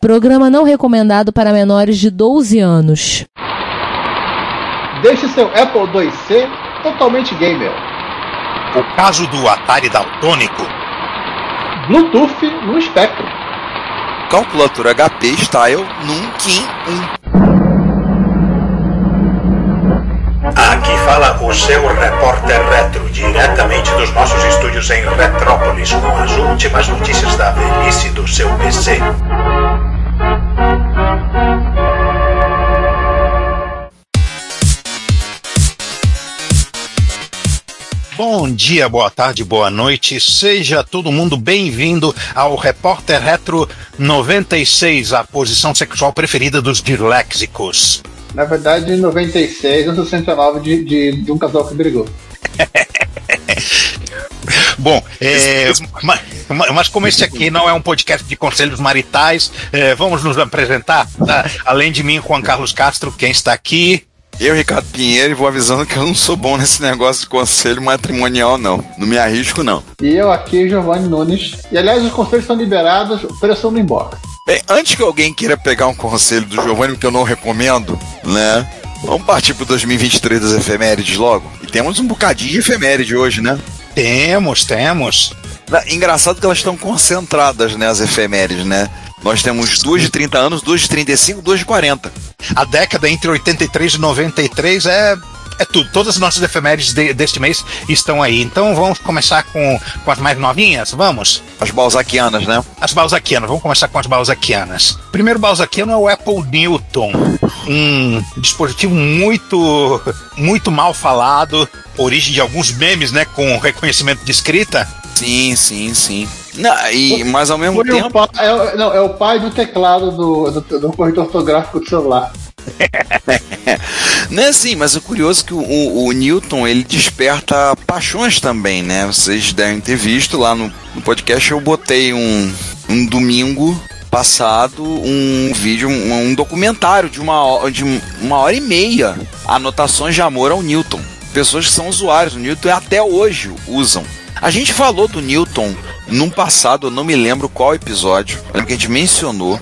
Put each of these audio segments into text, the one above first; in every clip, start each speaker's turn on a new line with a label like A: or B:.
A: Programa não recomendado para menores de 12 anos.
B: Deixe seu Apple IIc totalmente gamer.
C: O caso do Atari Daltônico.
B: Bluetooth no Spectrum.
D: Calculatura HP Style num Kim
C: 1. Aqui fala o seu repórter retro, diretamente dos nossos estúdios em Retrópolis, com as últimas notícias da velhice do seu PC. Bom dia, boa tarde, boa noite. Seja todo mundo bem-vindo ao Repórter Retro 96, a posição sexual preferida dos disléxicos.
B: Na verdade, 96 ou 69 de, de, de um casal que brigou.
C: Bom, é, mas, mas, como esse aqui não é um podcast de conselhos maritais, é, vamos nos apresentar. Tá? Além de mim, Juan Carlos Castro, quem está aqui?
D: Eu, Ricardo Pinheiro, e vou avisando que eu não sou bom nesse negócio de conselho matrimonial, não. Não me arrisco, não.
B: E eu aqui, Giovanni Nunes. E aliás, os conselhos são liberados, o preço não embora.
D: Bem, antes que alguém queira pegar um conselho do Giovanni, que eu não recomendo, né? Vamos partir pro 2023 das efemérides logo? E temos um bocadinho de efeméride hoje, né?
C: Temos, temos.
D: Engraçado que elas estão concentradas, né, as efemérides, né? Nós temos duas de 30 anos, duas de 35, duas de 40.
C: A década entre 83 e 93 é é tudo. Todas as nossas efemérides de, deste mês estão aí. Então vamos começar com, com as mais novinhas? Vamos?
D: As balzaquianas, né?
C: As balzaquianas. Vamos começar com as balzaquianas. Primeiro balzaquiano é o Apple Newton. Um dispositivo muito, muito mal falado. Origem de alguns memes, né? Com reconhecimento de escrita.
D: Sim, sim, sim. Não, e, mas ao mesmo
B: Foi
D: tempo.
B: O pai, é, não, é o pai do teclado do, do, do corretor ortográfico do celular.
D: Não é assim, mas o curioso é que o, o, o, Newton ele desperta paixões também, né? Vocês devem ter visto lá no, no podcast, eu botei um, um domingo passado um vídeo, um, um, documentário de uma, de uma hora e meia, anotações de amor ao Newton. Pessoas que são usuários do Newton até hoje usam. A gente falou do Newton num passado, eu não me lembro qual episódio, lembro que a gente mencionou.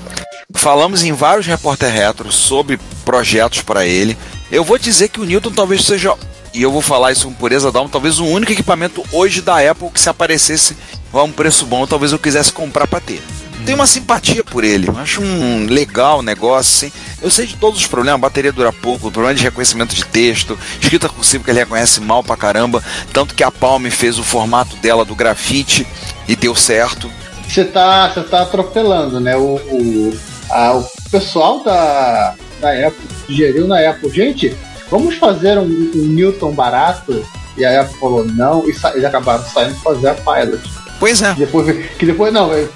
D: Falamos em vários repórter retro sobre projetos para ele. Eu vou dizer que o Newton talvez seja, e eu vou falar isso com pureza da alma, talvez o único equipamento hoje da Apple que se aparecesse a um preço bom, talvez eu quisesse comprar para ter. Tenho uma simpatia por ele, acho um legal negócio, assim. Eu sei de todos os problemas, a bateria dura pouco, o problema de reconhecimento de texto, escrita cursiva que ele reconhece mal pra caramba, tanto que a Palm fez o formato dela do grafite e deu certo.
B: Você tá, você tá atropelando, né? O, o, a, o pessoal da, da Apple sugeriu na Apple, gente, vamos fazer um, um Newton barato. E a Apple falou não, e eles acabaram saindo fazer a Pilot.
D: Pois é.
B: Depois, que depois, não, é,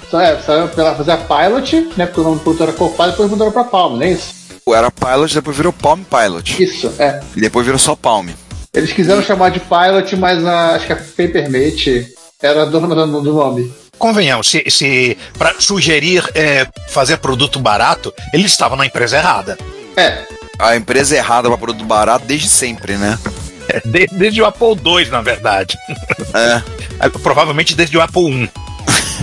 B: saiu pra fazer a Pilot, né? Porque o nome do produto era Copilot, depois mudaram pra Palm, não é isso?
D: Era Pilot, depois virou Palm Pilot.
B: Isso, é.
D: E depois virou só Palm.
B: Eles quiseram e... chamar de Pilot, mas a, acho que a Papermate era dona do, do nome.
C: Convenhamos, se, se para sugerir é, fazer produto barato, ele estava na empresa errada.
B: É.
D: A empresa errada para produto barato desde sempre, né?
C: É, de, desde o Apple II, na verdade.
D: É.
C: Provavelmente desde o Apple I.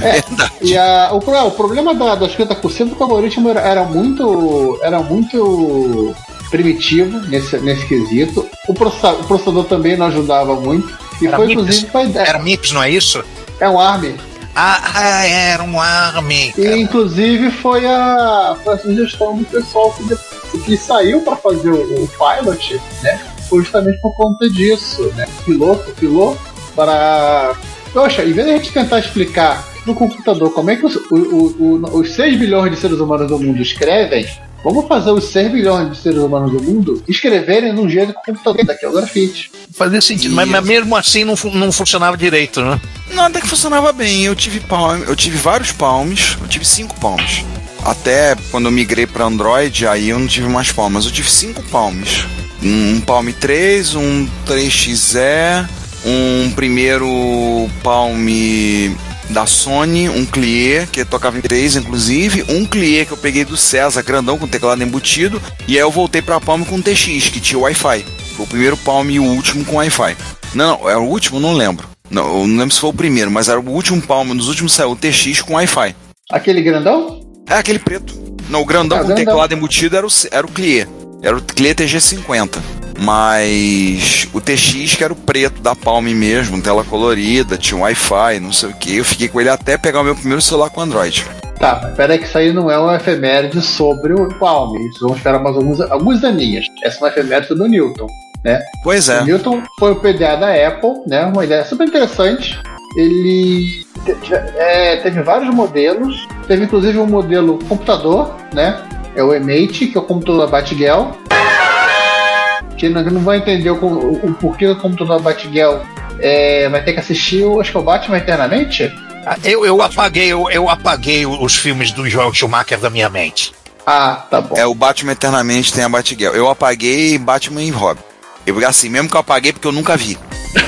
B: É, e a, o, o problema da, da escrita cursiva é que o algoritmo era, era, muito. Era muito primitivo nesse, nesse quesito. O processador, o processador também não ajudava muito. E
C: era
B: foi
C: MIPS?
B: inclusive foi
C: Era MIPS, não é isso?
B: É um ARM.
C: Ah, era um ARM.
B: E inclusive foi a, foi a sugestão do pessoal que, que saiu para fazer o, o pilot, né? Foi justamente por conta disso, né? Piloto, pilou para. Poxa, em vez de a gente tentar explicar no computador como é que os, o, o, os 6 bilhões de seres humanos do mundo escrevem, vamos fazer os 6 bilhões de seres humanos do mundo escreverem num jeito que o computador daqui é o grafite.
C: Fazia sentido, mas, mas, mesmo assim não, não funcionava direito, né?
D: Não, até que funcionava bem. Eu tive palm, eu tive vários palms, eu tive cinco palms. Até quando eu migrei para Android, aí eu não tive mais palmas. Eu tive cinco palms. Um Palm 3, um 3XE, um primeiro Palm da Sony, um Clier, que tocava em 3, inclusive, um Clier que eu peguei do César, grandão, com teclado embutido, e aí eu voltei pra Palm com TX, que tinha Wi-Fi. Foi o primeiro Palm e o último com Wi-Fi. Não, era o último? Não lembro. Não, eu não lembro se foi o primeiro, mas era o último Palm, nos últimos saiu o TX com Wi-Fi.
B: Aquele grandão?
D: É, aquele preto. Não, o grandão
B: Ah,
D: com
B: grandão.
D: teclado embutido era o, era o Clier. Era o Clier TG50. Mas o TX, que era o preto da Palm mesmo, tela colorida, tinha Wi-Fi, não sei o que. Eu fiquei com ele até pegar o meu primeiro celular com Android.
B: Tá, mas pera aí que isso aí não é uma efeméride sobre o Palm. Isso vamos esperar mais alguns, alguns aninhos. Essa é uma efeméride do Newton.
D: Pois é.
B: O Newton foi o PDA da Apple, né? Uma ideia super interessante. Ele é, teve vários modelos. Teve inclusive um modelo computador, né? É o Emate, que é o computador da Batgirl. Quem não, não vai entender o, o, o porquê do computador da Batgirl é, vai ter que assistir, o- acho que é o Batman Eternamente.
C: Ah, Eu, eu apaguei, eu, eu apaguei os filmes do Joel Schumacher da minha mente.
B: Ah, tá bom.
D: É o Batman Eternamente tem a Batgirl. Eu apaguei Batman e Robin. Eu, assim, mesmo que eu apaguei porque eu nunca vi.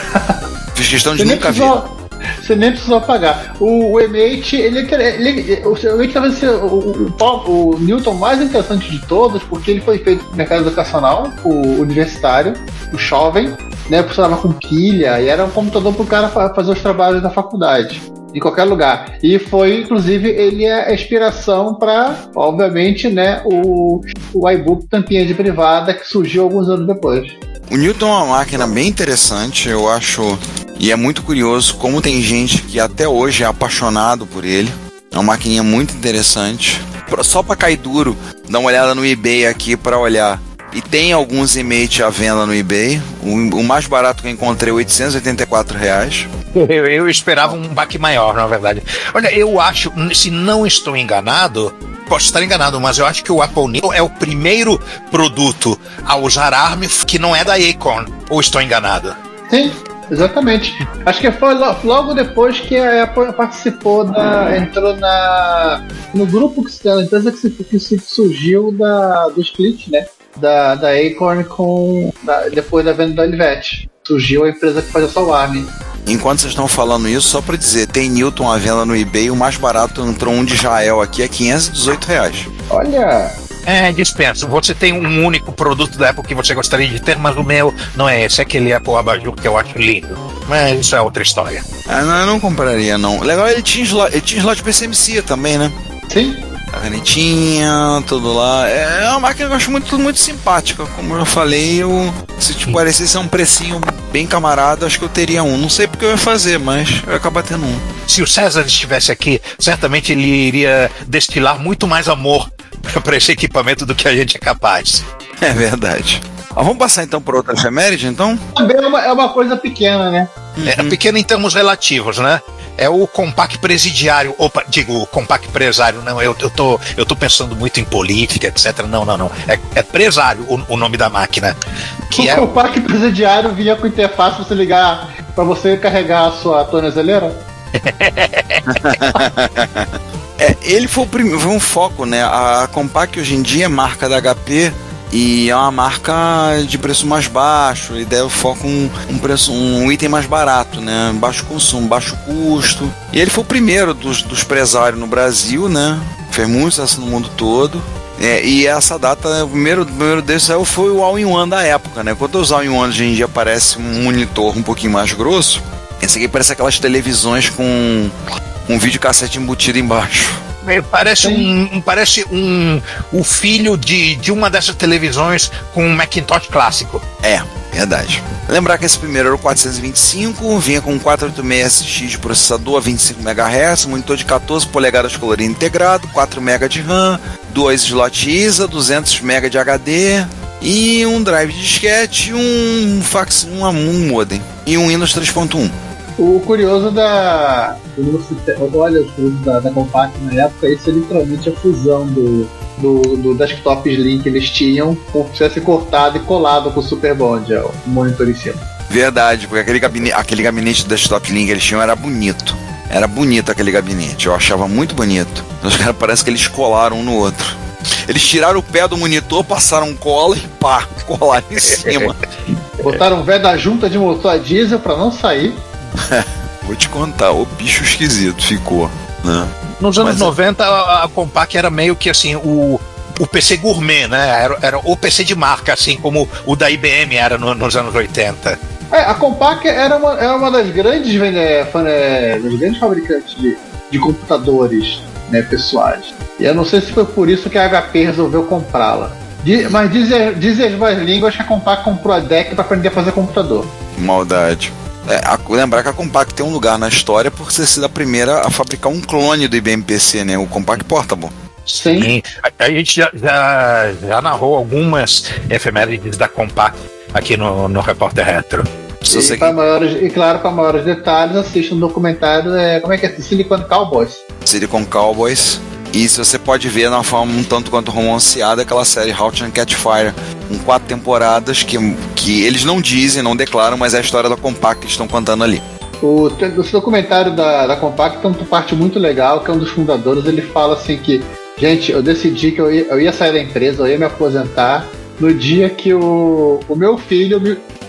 D: Fiz questão de nunca ver.
B: Você nem precisou pagar. O, o Emate, ele, ele, o Emate talvez seja o, o, o, o Newton mais interessante de todos, porque ele foi feito no mercado educacional, o universitário, o jovem, né? Funcionava com pilha e era um computador para o cara fa- fazer os trabalhos da faculdade. Em qualquer lugar. E foi, inclusive, ele é a inspiração para, obviamente, né, o, o iBook tampinha de privada que surgiu alguns anos depois.
D: O Newton é uma máquina bem interessante, eu acho. E é muito curioso como tem gente que até hoje é apaixonado por ele. É uma maquininha muito interessante. Só pra cair duro, dá uma olhada no eBay aqui pra olhar. E tem alguns Emate à venda no eBay. O, o mais barato que eu encontrei é 884 reais.
C: Eu, eu esperava um baque maior, na verdade. Olha, eu acho, se não estou enganado, posso estar enganado, mas eu acho que o Apple Neo é o primeiro produto a usar ARM que não é da Acorn. Ou estou enganado?
B: Sim, exatamente. Acho que foi lo- logo depois que a Apple participou da. entrou na. no grupo que se- da empresa que, se, que se surgiu da, do split, né? Da, da Acorn com. da- depois da venda da Olivetti. Surgiu a empresa que fazia só o ARM.
D: Enquanto vocês estão falando isso, só pra dizer, tem Newton à venda no eBay. O mais barato entrou um de Israel aqui, é 518 reais.
B: Olha.
C: É, dispenso. Você tem um único produto da Apple que você gostaria de ter, mas o meu não é esse. É aquele Apple Abajur que eu acho lindo. Mas isso é outra história.
D: Ah, não, eu não compraria, não. Legal, ele tinha slot, ele tinha slot PCMC também, né?
B: Sim.
D: A canetinha, tudo lá. É uma máquina que eu acho muito, muito simpática. Como eu já falei, eu, se te parecesse um precinho bem camarada, acho que eu teria um. Não sei porque eu ia fazer, mas eu ia acabar tendo um.
C: Se o César estivesse aqui, certamente ele iria destilar muito mais amor para esse equipamento do que a gente é capaz.
D: É verdade. Ah, vamos passar então por outra efeméride, então?
B: Também é uma, é uma coisa pequena, né?
C: É pequeno em termos relativos, né? É o compact presidiário, opa, digo, compact presário, não, eu, eu, tô, eu tô pensando muito em política, etc. Não, não, não. É, é presário o, o nome da máquina. Que
B: o
C: é,
B: compact presidiário vinha com interface pra você ligar pra você carregar a sua tornozeleira.
D: É, ele foi, o prim- foi um foco, né? A Compaq hoje em dia é marca da HP e é uma marca de preço mais baixo. E deu foco um, um preço, um item mais barato, né? Baixo consumo, baixo custo. E ele foi o primeiro dos, dos presários no Brasil, né? Fez muito sucesso no mundo todo. É, e essa data, o primeiro, o primeiro desses saiu foi o All-in-One da época, né? Quando os All-in-One hoje em dia parece um monitor um pouquinho mais grosso, esse aqui parece aquelas televisões com um videocassete embutido embaixo.
C: é, parece um, um- parece um o filho de, de uma dessas televisões com um Macintosh clássico.
D: É, verdade. Lembrar que esse primeiro era o 425, vinha com um 486SX de processador a 25 MHz, monitor de 14 polegadas colorido integrado, 4 MB de RAM, 2 slot ISA, 200 MB de HD e um drive de disquete, um fax, um, um modem e um Windows 3.1.
B: O curioso da. Olha os produtos da, da Compact na época, isso é literalmente a fusão do, do, do desktop Slim que eles tinham, como se tivesse cortado e colado com o Super Bond, é, o monitor em cima.
D: Verdade, porque aquele gabinete, aquele gabinete do desktop link que eles tinham era bonito. Era bonito aquele gabinete, eu achava muito bonito. Os caras parece que eles colaram um no outro. Eles tiraram o pé do monitor, passaram cola e pá, colaram em cima.
B: Botaram velho da junta de motor a diesel pra não sair.
D: Vou te contar, o bicho esquisito ficou, né?
C: Nos anos
D: Mas é-
C: 90, a, a Compaq era meio que assim, o, o PC gourmet, né? Era, era o PC de marca, assim como o da IBM era no- nos anos 80.
B: É, a Compaq era uma, era uma das grandes, fan- é, das grandes fabricantes de, de computadores né, pessoais. E eu não sei se foi por isso que a HP resolveu comprá-la. Mas dizem, dizem as mais línguas que a Compaq comprou a deck para aprender a fazer computador.
D: Maldade. É, a, lembrar que a Compaq tem um lugar na história por ser sido a primeira a fabricar um clone do IBM PC, né? O Compaq Portable.
C: Sim. Sim. A, a, gente já, já, já, narrou algumas efemérides da Compaq aqui no, no Repórter Retro.
B: E, para maiores, e claro, para maiores detalhes, assista um documentário, é, como é que é? Silicon Cowboys.
D: Silicon Cowboys. E se você pode ver na forma um tanto quanto romanceada aquela série Halt and Catch Fire, com quatro temporadas que, que eles não dizem, não declaram, mas é a história da Compaq que estão contando ali.
B: O, o documentário da, da Compaq tem uma parte muito legal, que é um dos fundadores, ele fala assim que, gente, eu decidi que eu ia, eu ia sair da empresa, eu ia me aposentar, no dia que o, o meu filho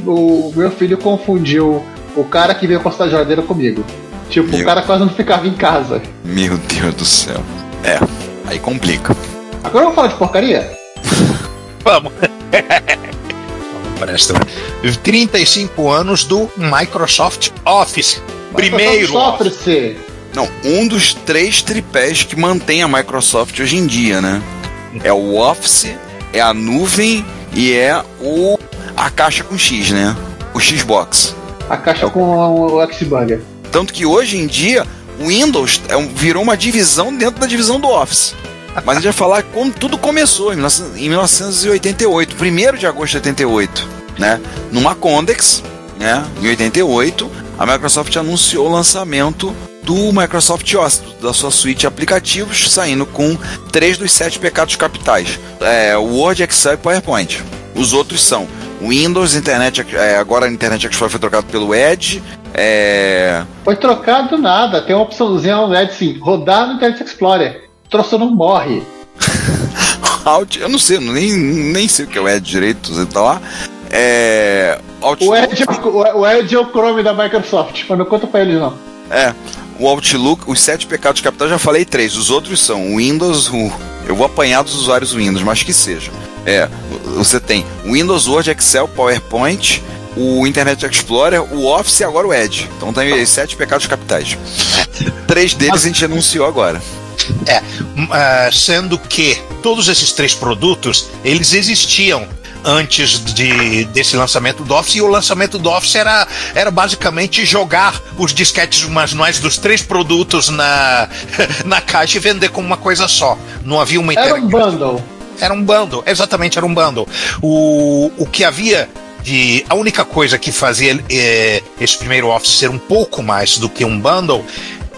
B: o, o meu filho confundiu o cara que veio cortar a geladeira comigo. Tipo, meu... o cara quase não ficava em casa.
D: Meu Deus do céu. É, aí complica.
B: Agora vamos falar de porcaria?
C: vamos. Presta. 35 anos do Microsoft Office. Microsoft Primeiro
B: Office.
D: Não, um dos três tripés que mantém a Microsoft hoje em dia, né? É o Office, é a nuvem e é o a caixa com X, né? O Xbox.
B: A caixa com o Xburger.
D: Tanto que hoje em dia o Windows é virou uma divisão dentro da divisão do Office. Mas a gente vai falar quando tudo começou, em 1988, 1 de agosto de 88, né? Numa Condex, né? Em 88, a Microsoft anunciou o lançamento do Microsoft Office, da sua suíte de aplicativos, saindo com três dos sete pecados capitais: é, Word, Excel e PowerPoint. Os outros são Windows, Internet, é, agora a Internet Explorer foi trocado pelo Edge, é...
B: Foi trocado nada, tem uma opçãozinha no LED sim, rodar no Internet Explorer. O troço não morre.
D: Alt, eu não sei, nem, nem sei o que é o Edge direito, você tá lá. É.
B: Outlook... O, Edge, o Edge é o Chrome da Microsoft, mas não conta pra eles não.
D: É. O Outlook, os sete pecados capitais, já falei três. Os outros são o Windows, o... eu vou apanhar dos usuários Windows, mas que seja. É, você tem Windows, Word, Excel, PowerPoint, o Internet Explorer, o Office e agora o Edge. Então tem os sete pecados capitais. Três deles a gente anunciou agora.
C: É, uh, sendo que todos esses três produtos, eles existiam antes de, desse lançamento do Office, e o lançamento do Office era, era basicamente jogar os disquetes manuais dos três produtos na, na caixa e vender como uma coisa só. Não havia uma
B: Era um bundle.
C: Era um bundle, exatamente, era um bundle. O, o que havia de a única coisa que fazia é, esse primeiro Office ser um pouco mais do que um bundle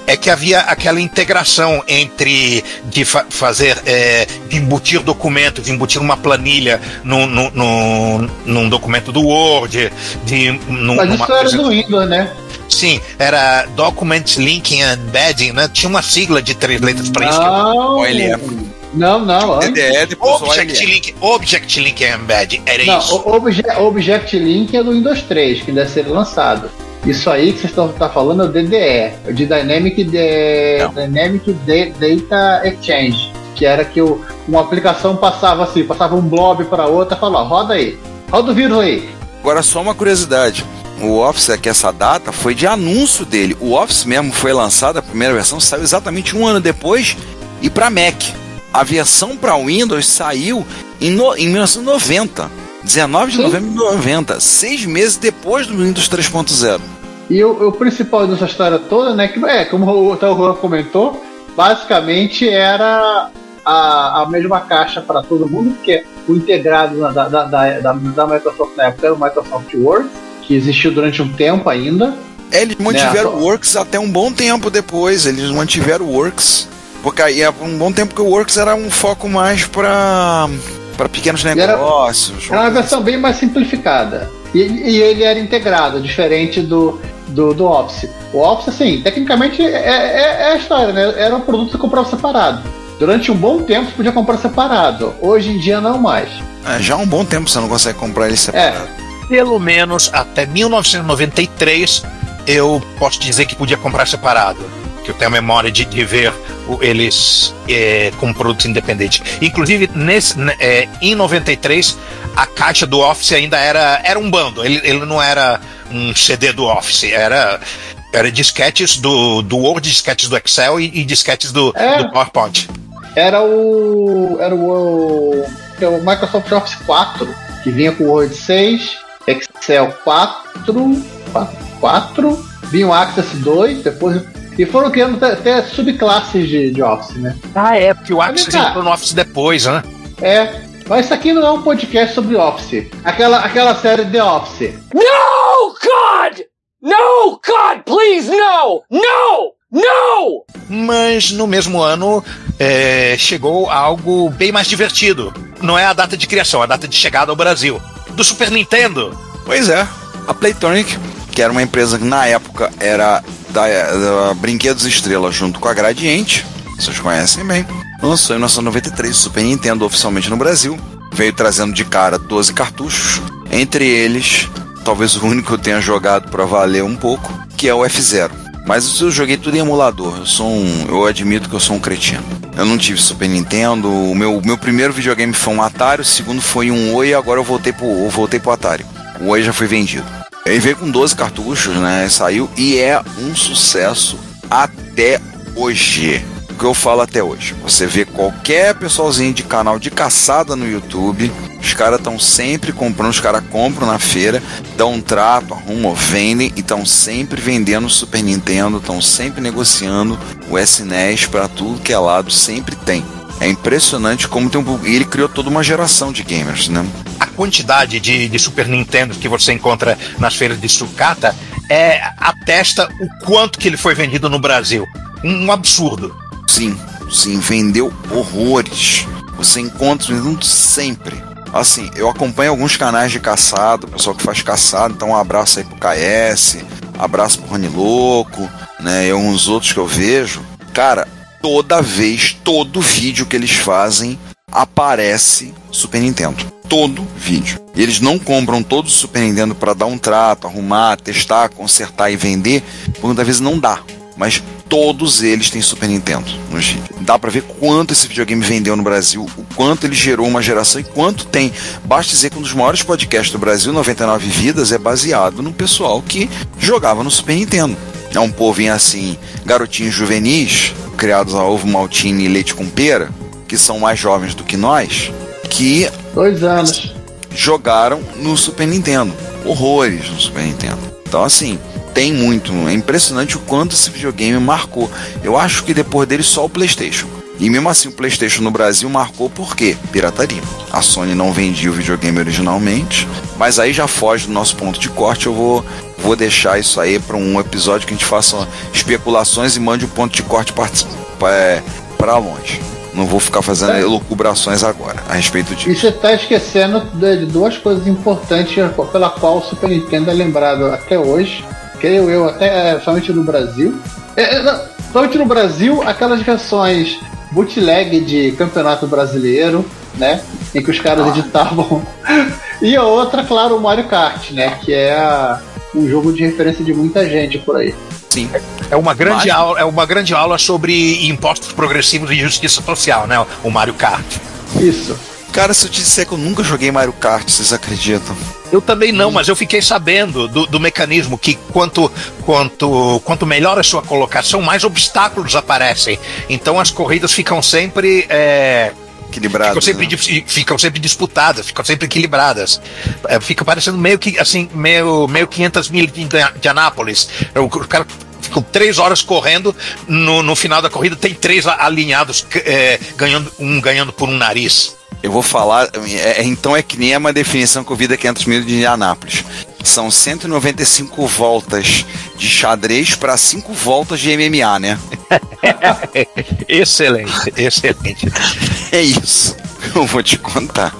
C: é que havia aquela integração entre de fa fazer, é, de embutir documentos, de embutir uma planilha no, no, no, num documento do Word, de
B: num, Mas isso era no Windows, né?
C: Sim, era Document Linking and Embedding, né? Tinha uma sigla de três letras para isso.
B: OLF. Não, não.
C: DDE, depois Object Link, Object Link Embed, era
B: não,
C: isso.
B: Obje, Object Link é do Windows 3, que deve ser lançado. Isso aí que vocês estão tá falando é o DDE, de Dynamic, de, Dynamic de, Data Exchange, que era que o, uma aplicação passava assim, passava um blob para outra, falava, roda aí, roda o vírus aí.
D: Agora só uma curiosidade, o Office é que essa data foi de anúncio dele. O Office mesmo foi lançado, a primeira versão saiu exatamente um ano depois e para Mac a versão para Windows saiu em, no, em 1990. 19 de Sim. novembro de 90, seis meses depois do Windows 3.0.
B: E o, o, principal dessa história toda, né, que é, como o Juan comentou, basicamente era a, a mesma caixa para todo mundo, porque o integrado da, da, da, da, da Microsoft na época era o Microsoft Word, que existiu durante um tempo ainda.
D: É, eles mantiveram né, o Works até um bom tempo depois, eles mantiveram o Works. Porque aí há um bom tempo que o Works era um foco mais para para pequenos negócios.
B: Era, era uma versão bem mais simplificada. E, e, ele era integrado, diferente do, do, do Office. O Office, assim, tecnicamente é, é, é a história, né? Era um produto que você comprava separado. Durante um bom tempo você podia comprar separado. Hoje em dia não mais.
D: É, já há um bom tempo você não consegue comprar ele separado.
C: É. Pelo menos até 1993 eu posso dizer que podia comprar separado que eu tenho a memória de, de ver eles é, como produto independente. Inclusive, nesse, né, é, em 93, a caixa do Office ainda era, era um bando, ele, ele não era um CD do Office, era Era disquetes do, do Word, disquetes do Excel e, e disquetes do,
B: É.
C: do PowerPoint.
B: Era o. Era o. o Microsoft Office 4, que vinha com o Word 6, Excel 4, 4, vinha o Access 2, depois. E foram criando até, até subclasses de, de Office, né?
C: Ah, é, porque o
B: cá.
C: entrou no Office depois, né?
B: É. Mas isso aqui não é um podcast sobre Office. Aquela, aquela série The Office.
E: No, God! No, God, please, no! No! No!
C: Mas no mesmo ano é, chegou algo bem mais divertido. Não é a data de criação, é a data de chegada ao Brasil. Do Super Nintendo.
D: Pois é, a Playtronic, que era uma empresa que na época era da, da Brinquedos Estrela junto com a Gradiente, vocês conhecem bem, lançou em 1993 o Super Nintendo oficialmente no Brasil. Veio trazendo de cara 12 cartuchos, entre eles, talvez o único que eu tenha jogado para valer um pouco, que é o F0. Mas eu joguei tudo em emulador. Eu sou um, eu admito que eu sou um cretino. Eu não tive Super Nintendo. O meu, meu primeiro videogame foi um Atari, o segundo foi um Oi, agora eu voltei pro, eu voltei pro Atari. O Oi já foi vendido. Ele veio com 12 cartuchos, né? Saiu e é um sucesso até hoje. O que eu falo até hoje. Você vê qualquer pessoalzinho de canal de caçada no YouTube, os caras estão sempre comprando, os caras compram na feira, dão um trato, arrumam, vendem e estão sempre vendendo o Super Nintendo, estão sempre negociando o SNES para tudo que é lado, sempre tem. É impressionante como tem um. E ele criou toda uma geração de gamers, né?
C: Quantidade de, de Super Nintendo que você encontra nas feiras de sucata é, atesta o quanto que ele foi vendido no Brasil. Um, um absurdo.
D: Sim, sim, vendeu horrores. Você encontra sempre. Assim, eu acompanho alguns canais de caçado, pessoal que faz caçado, então um abraço aí pro KS, abraço pro Rony Louco, né? E alguns outros que eu vejo. Cara, toda vez, todo vídeo que eles fazem aparece Super Nintendo. Todo vídeo. Eles não compram todo o Super Nintendo para dar um trato, arrumar, testar, consertar e vender, porque muitas vezes não dá. Mas todos eles têm Super Nintendo nos vídeos. Dá pra ver quanto esse videogame vendeu no Brasil, o quanto ele gerou uma geração e quanto tem. Basta dizer que um dos maiores podcasts do Brasil, 99 Vidas, é baseado no pessoal que jogava no Super Nintendo. É um povinho assim, garotinhos juvenis, criados a ovo maltine e leite com pera, que são mais jovens do que nós, que
B: Dois anos.
D: jogaram no Super Nintendo. Horrores no Super Nintendo. Então, assim, tem muito. É impressionante o quanto esse videogame marcou. Eu acho que depois dele só o PlayStation. E mesmo assim, o PlayStation no Brasil marcou por quê? Pirataria. A Sony não vendia o videogame originalmente, mas aí já foge do nosso ponto de corte. Eu vou, vou deixar isso aí para um episódio que a gente faça especulações e mande o ponto de corte para longe. Não vou ficar fazendo
B: É.
D: elucubrações agora a respeito
B: E
D: disso.
B: você está esquecendo de duas coisas importantes pela qual o Super Nintendo é lembrado até hoje, creio eu, até é, somente no Brasil. É, é, não, somente no Brasil, aquelas versões bootleg de campeonato brasileiro, né? Em que os caras editavam. e a outra, claro, o Mario Kart, né? Que é a- um jogo de referência de muita gente por aí.
D: Sim.
C: É uma grande,
D: Mas-
C: aula, é uma grande aula sobre impostos progressivos e justiça social, né? O Mario Kart.
B: Isso.
D: Cara, se eu te disser que eu nunca joguei Mario Kart, vocês acreditam?
C: Eu também não, mas eu fiquei sabendo do, do mecanismo que quanto, quanto, quanto melhor a sua colocação, mais obstáculos aparecem. Então as corridas ficam sempre. é,
D: Equilibrado.
C: ficam, sempre
D: né?
C: ficam sempre disputadas, ficam sempre equilibradas. É, fica parecendo meio que assim, meio, meio 500 mil de, de Anápolis. O, o cara ficam três horas correndo, no, no final da corrida tem três alinhados, é, ganhando, um ganhando por um nariz.
D: Eu vou falar, é- é- então é que nem uma definição que eu vi da 500 mil de Indianápolis. São 195 voltas de xadrez para 5 voltas de MMA, né?
C: excelente, excelente.
D: É isso. Eu vou te contar.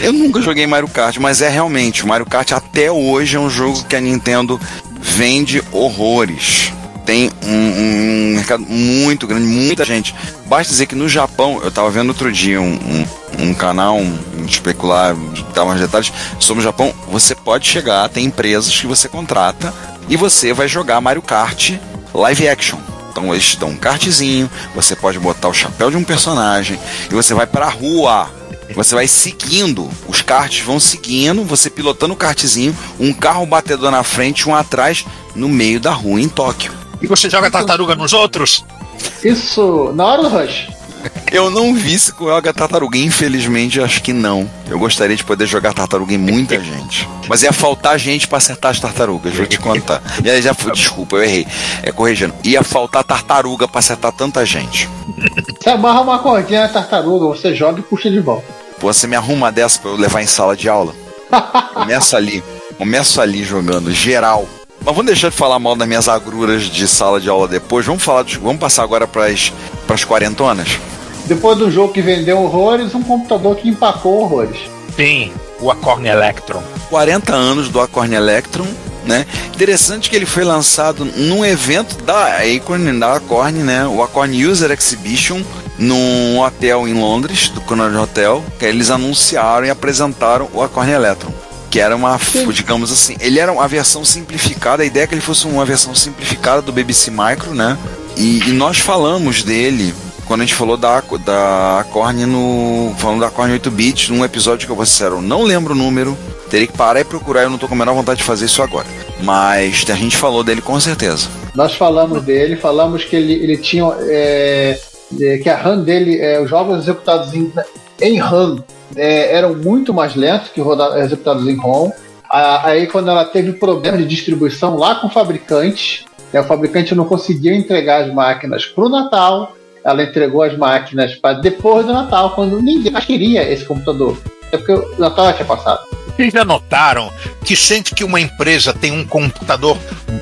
D: Eu nunca joguei Mario Kart, mas é realmente, o Mario Kart até hoje é um jogo que a Nintendo vende horrores. Tem um, um mercado muito grande, muita gente. Basta dizer que no Japão, eu tava vendo outro dia um, um, um canal, especular, dar mais detalhes, sobre o Japão, você pode chegar, tem empresas que você contrata e você vai jogar Mario Kart live action. Então eles te dão um kartzinho, você pode botar o chapéu de um personagem e você vai pra rua Você vai seguindo, os karts vão seguindo, você pilotando o kartzinho, um carro batedor na frente, um atrás, no meio da rua em Tóquio.
C: E você joga tartaruga nos outros?
B: Isso, na hora do rush.
D: Eu não vi se joga tartaruga, infelizmente acho que não. Eu gostaria de poder jogar tartaruga em muita gente. Mas ia faltar gente pra acertar as tartarugas, vou te contar. E aí já foi, desculpa, eu errei. É corrigindo. Ia faltar tartaruga pra acertar tanta gente.
B: Você amarra uma cordinha na tartaruga, você joga e puxa de volta.
D: Pô, você me arruma dessa pra eu levar em sala de aula? Começa ali. Começo ali jogando, geral. Mas vamos deixar de falar mal das minhas agruras de sala de aula depois. Vamos falar, de, vamos passar agora pras, pras quarentonas?
B: Depois do jogo que vendeu horrores, um computador que empacou horrores.
C: Sim, o Acorn Electron.
D: 40 anos do Acorn Electron, né? Interessante que ele foi lançado num evento da Acorn, da Acorn, né? O Acorn User Exhibition, num hotel em Londres, do Conrad Hotel, que eles anunciaram e apresentaram o Acorn Electron. Que era uma, digamos assim, ele era uma versão simplificada, a ideia é que ele fosse uma versão simplificada do BBC Micro, né? E, e nós falamos dele quando a gente falou da, da Acorn no. Falando da Acorn 8 bits, num episódio que eu vou ser eu não lembro o número. Teria que parar e procurar, eu não tô com a menor vontade de fazer isso agora. Mas a gente falou dele com certeza.
B: Nós falamos dele, falamos que ele, ele tinha. É, é, que a RAM dele, é, os jogos executados em, em RAM é, eram muito mais lentos que roda, executados em ROM. Aí, quando ela teve problema de distribuição lá com o fabricante, né, o fabricante não conseguiu entregar as máquinas para o Natal, ela entregou as máquinas para depois do Natal, quando ninguém mais queria esse computador. É porque o Natal já tinha passado.
C: Vocês já notaram que sempre que uma empresa tem um computador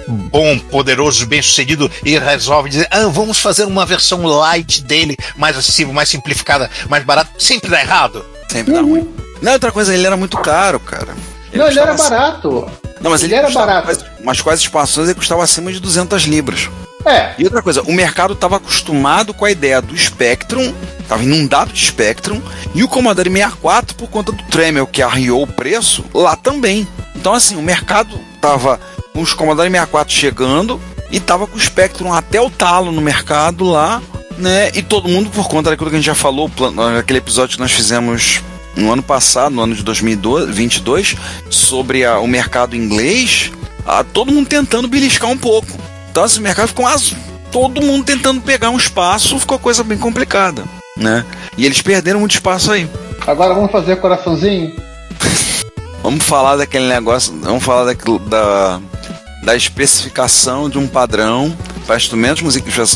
C: bom, poderoso, bem sucedido e resolve dizer, ah, vamos fazer uma versão light dele, mais acessível, mais simplificada, mais barato, sempre dá errado?
D: Sempre dá ruim. Não, outra coisa, ele era muito caro, cara.
B: Ele não, ele era barato.
D: Não, mas ele, ele era barato. Quase, mas as expansões ele custava acima de 200 libras.
B: É.
D: E outra coisa, o mercado estava acostumado com a ideia do Spectrum, estava inundado de Spectrum, e o Commodore 64, por conta do Tremel que arriou o preço, lá também. Então, assim, o mercado estava com os Commodore 64 chegando e estava com o Spectrum até o talo no mercado lá, né? E todo mundo, por conta daquilo que a gente já falou, aquele episódio que nós fizemos no ano passado, no ano de 2022, sobre a, o mercado inglês, a, todo mundo tentando beliscar um pouco. Então, esse mercado ficou azul. Todo mundo tentando pegar um espaço, ficou coisa bem complicada, né? E eles perderam muito espaço aí.
B: Agora vamos fazer coraçãozinho?
D: vamos falar daquele negócio, vamos falar daquilo, da, da especificação de um padrão para instrumentos musicais,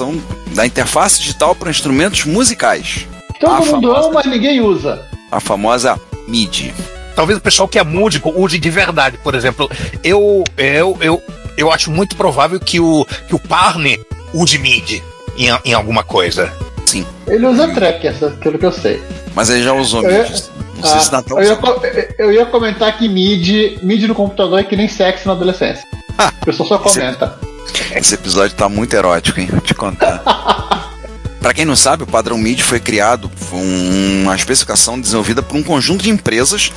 D: da interface digital para instrumentos musicais.
B: Todo a mundo famosa, ama, mas ninguém usa.
D: A famosa MIDI.
C: Talvez o pessoal que é músico use de verdade. Por exemplo, eu, eu, eu, eu acho muito provável que o, que o Parne use MIDI em, em alguma coisa.
D: Sim.
B: Ele usa track, aquilo que eu sei.
D: Mas ele já usou
B: eu,
D: MIDI. Não sei
B: ah,
D: se Natal
B: eu, ia, eu ia comentar que MIDI, MIDI no computador é que nem sexo na adolescência. Pessoal só comenta.
D: Esse, esse episódio tá muito erótico, hein? Vou te contar. Para quem não sabe, o padrão MIDI foi criado, foi uma especificação desenvolvida por um conjunto de empresas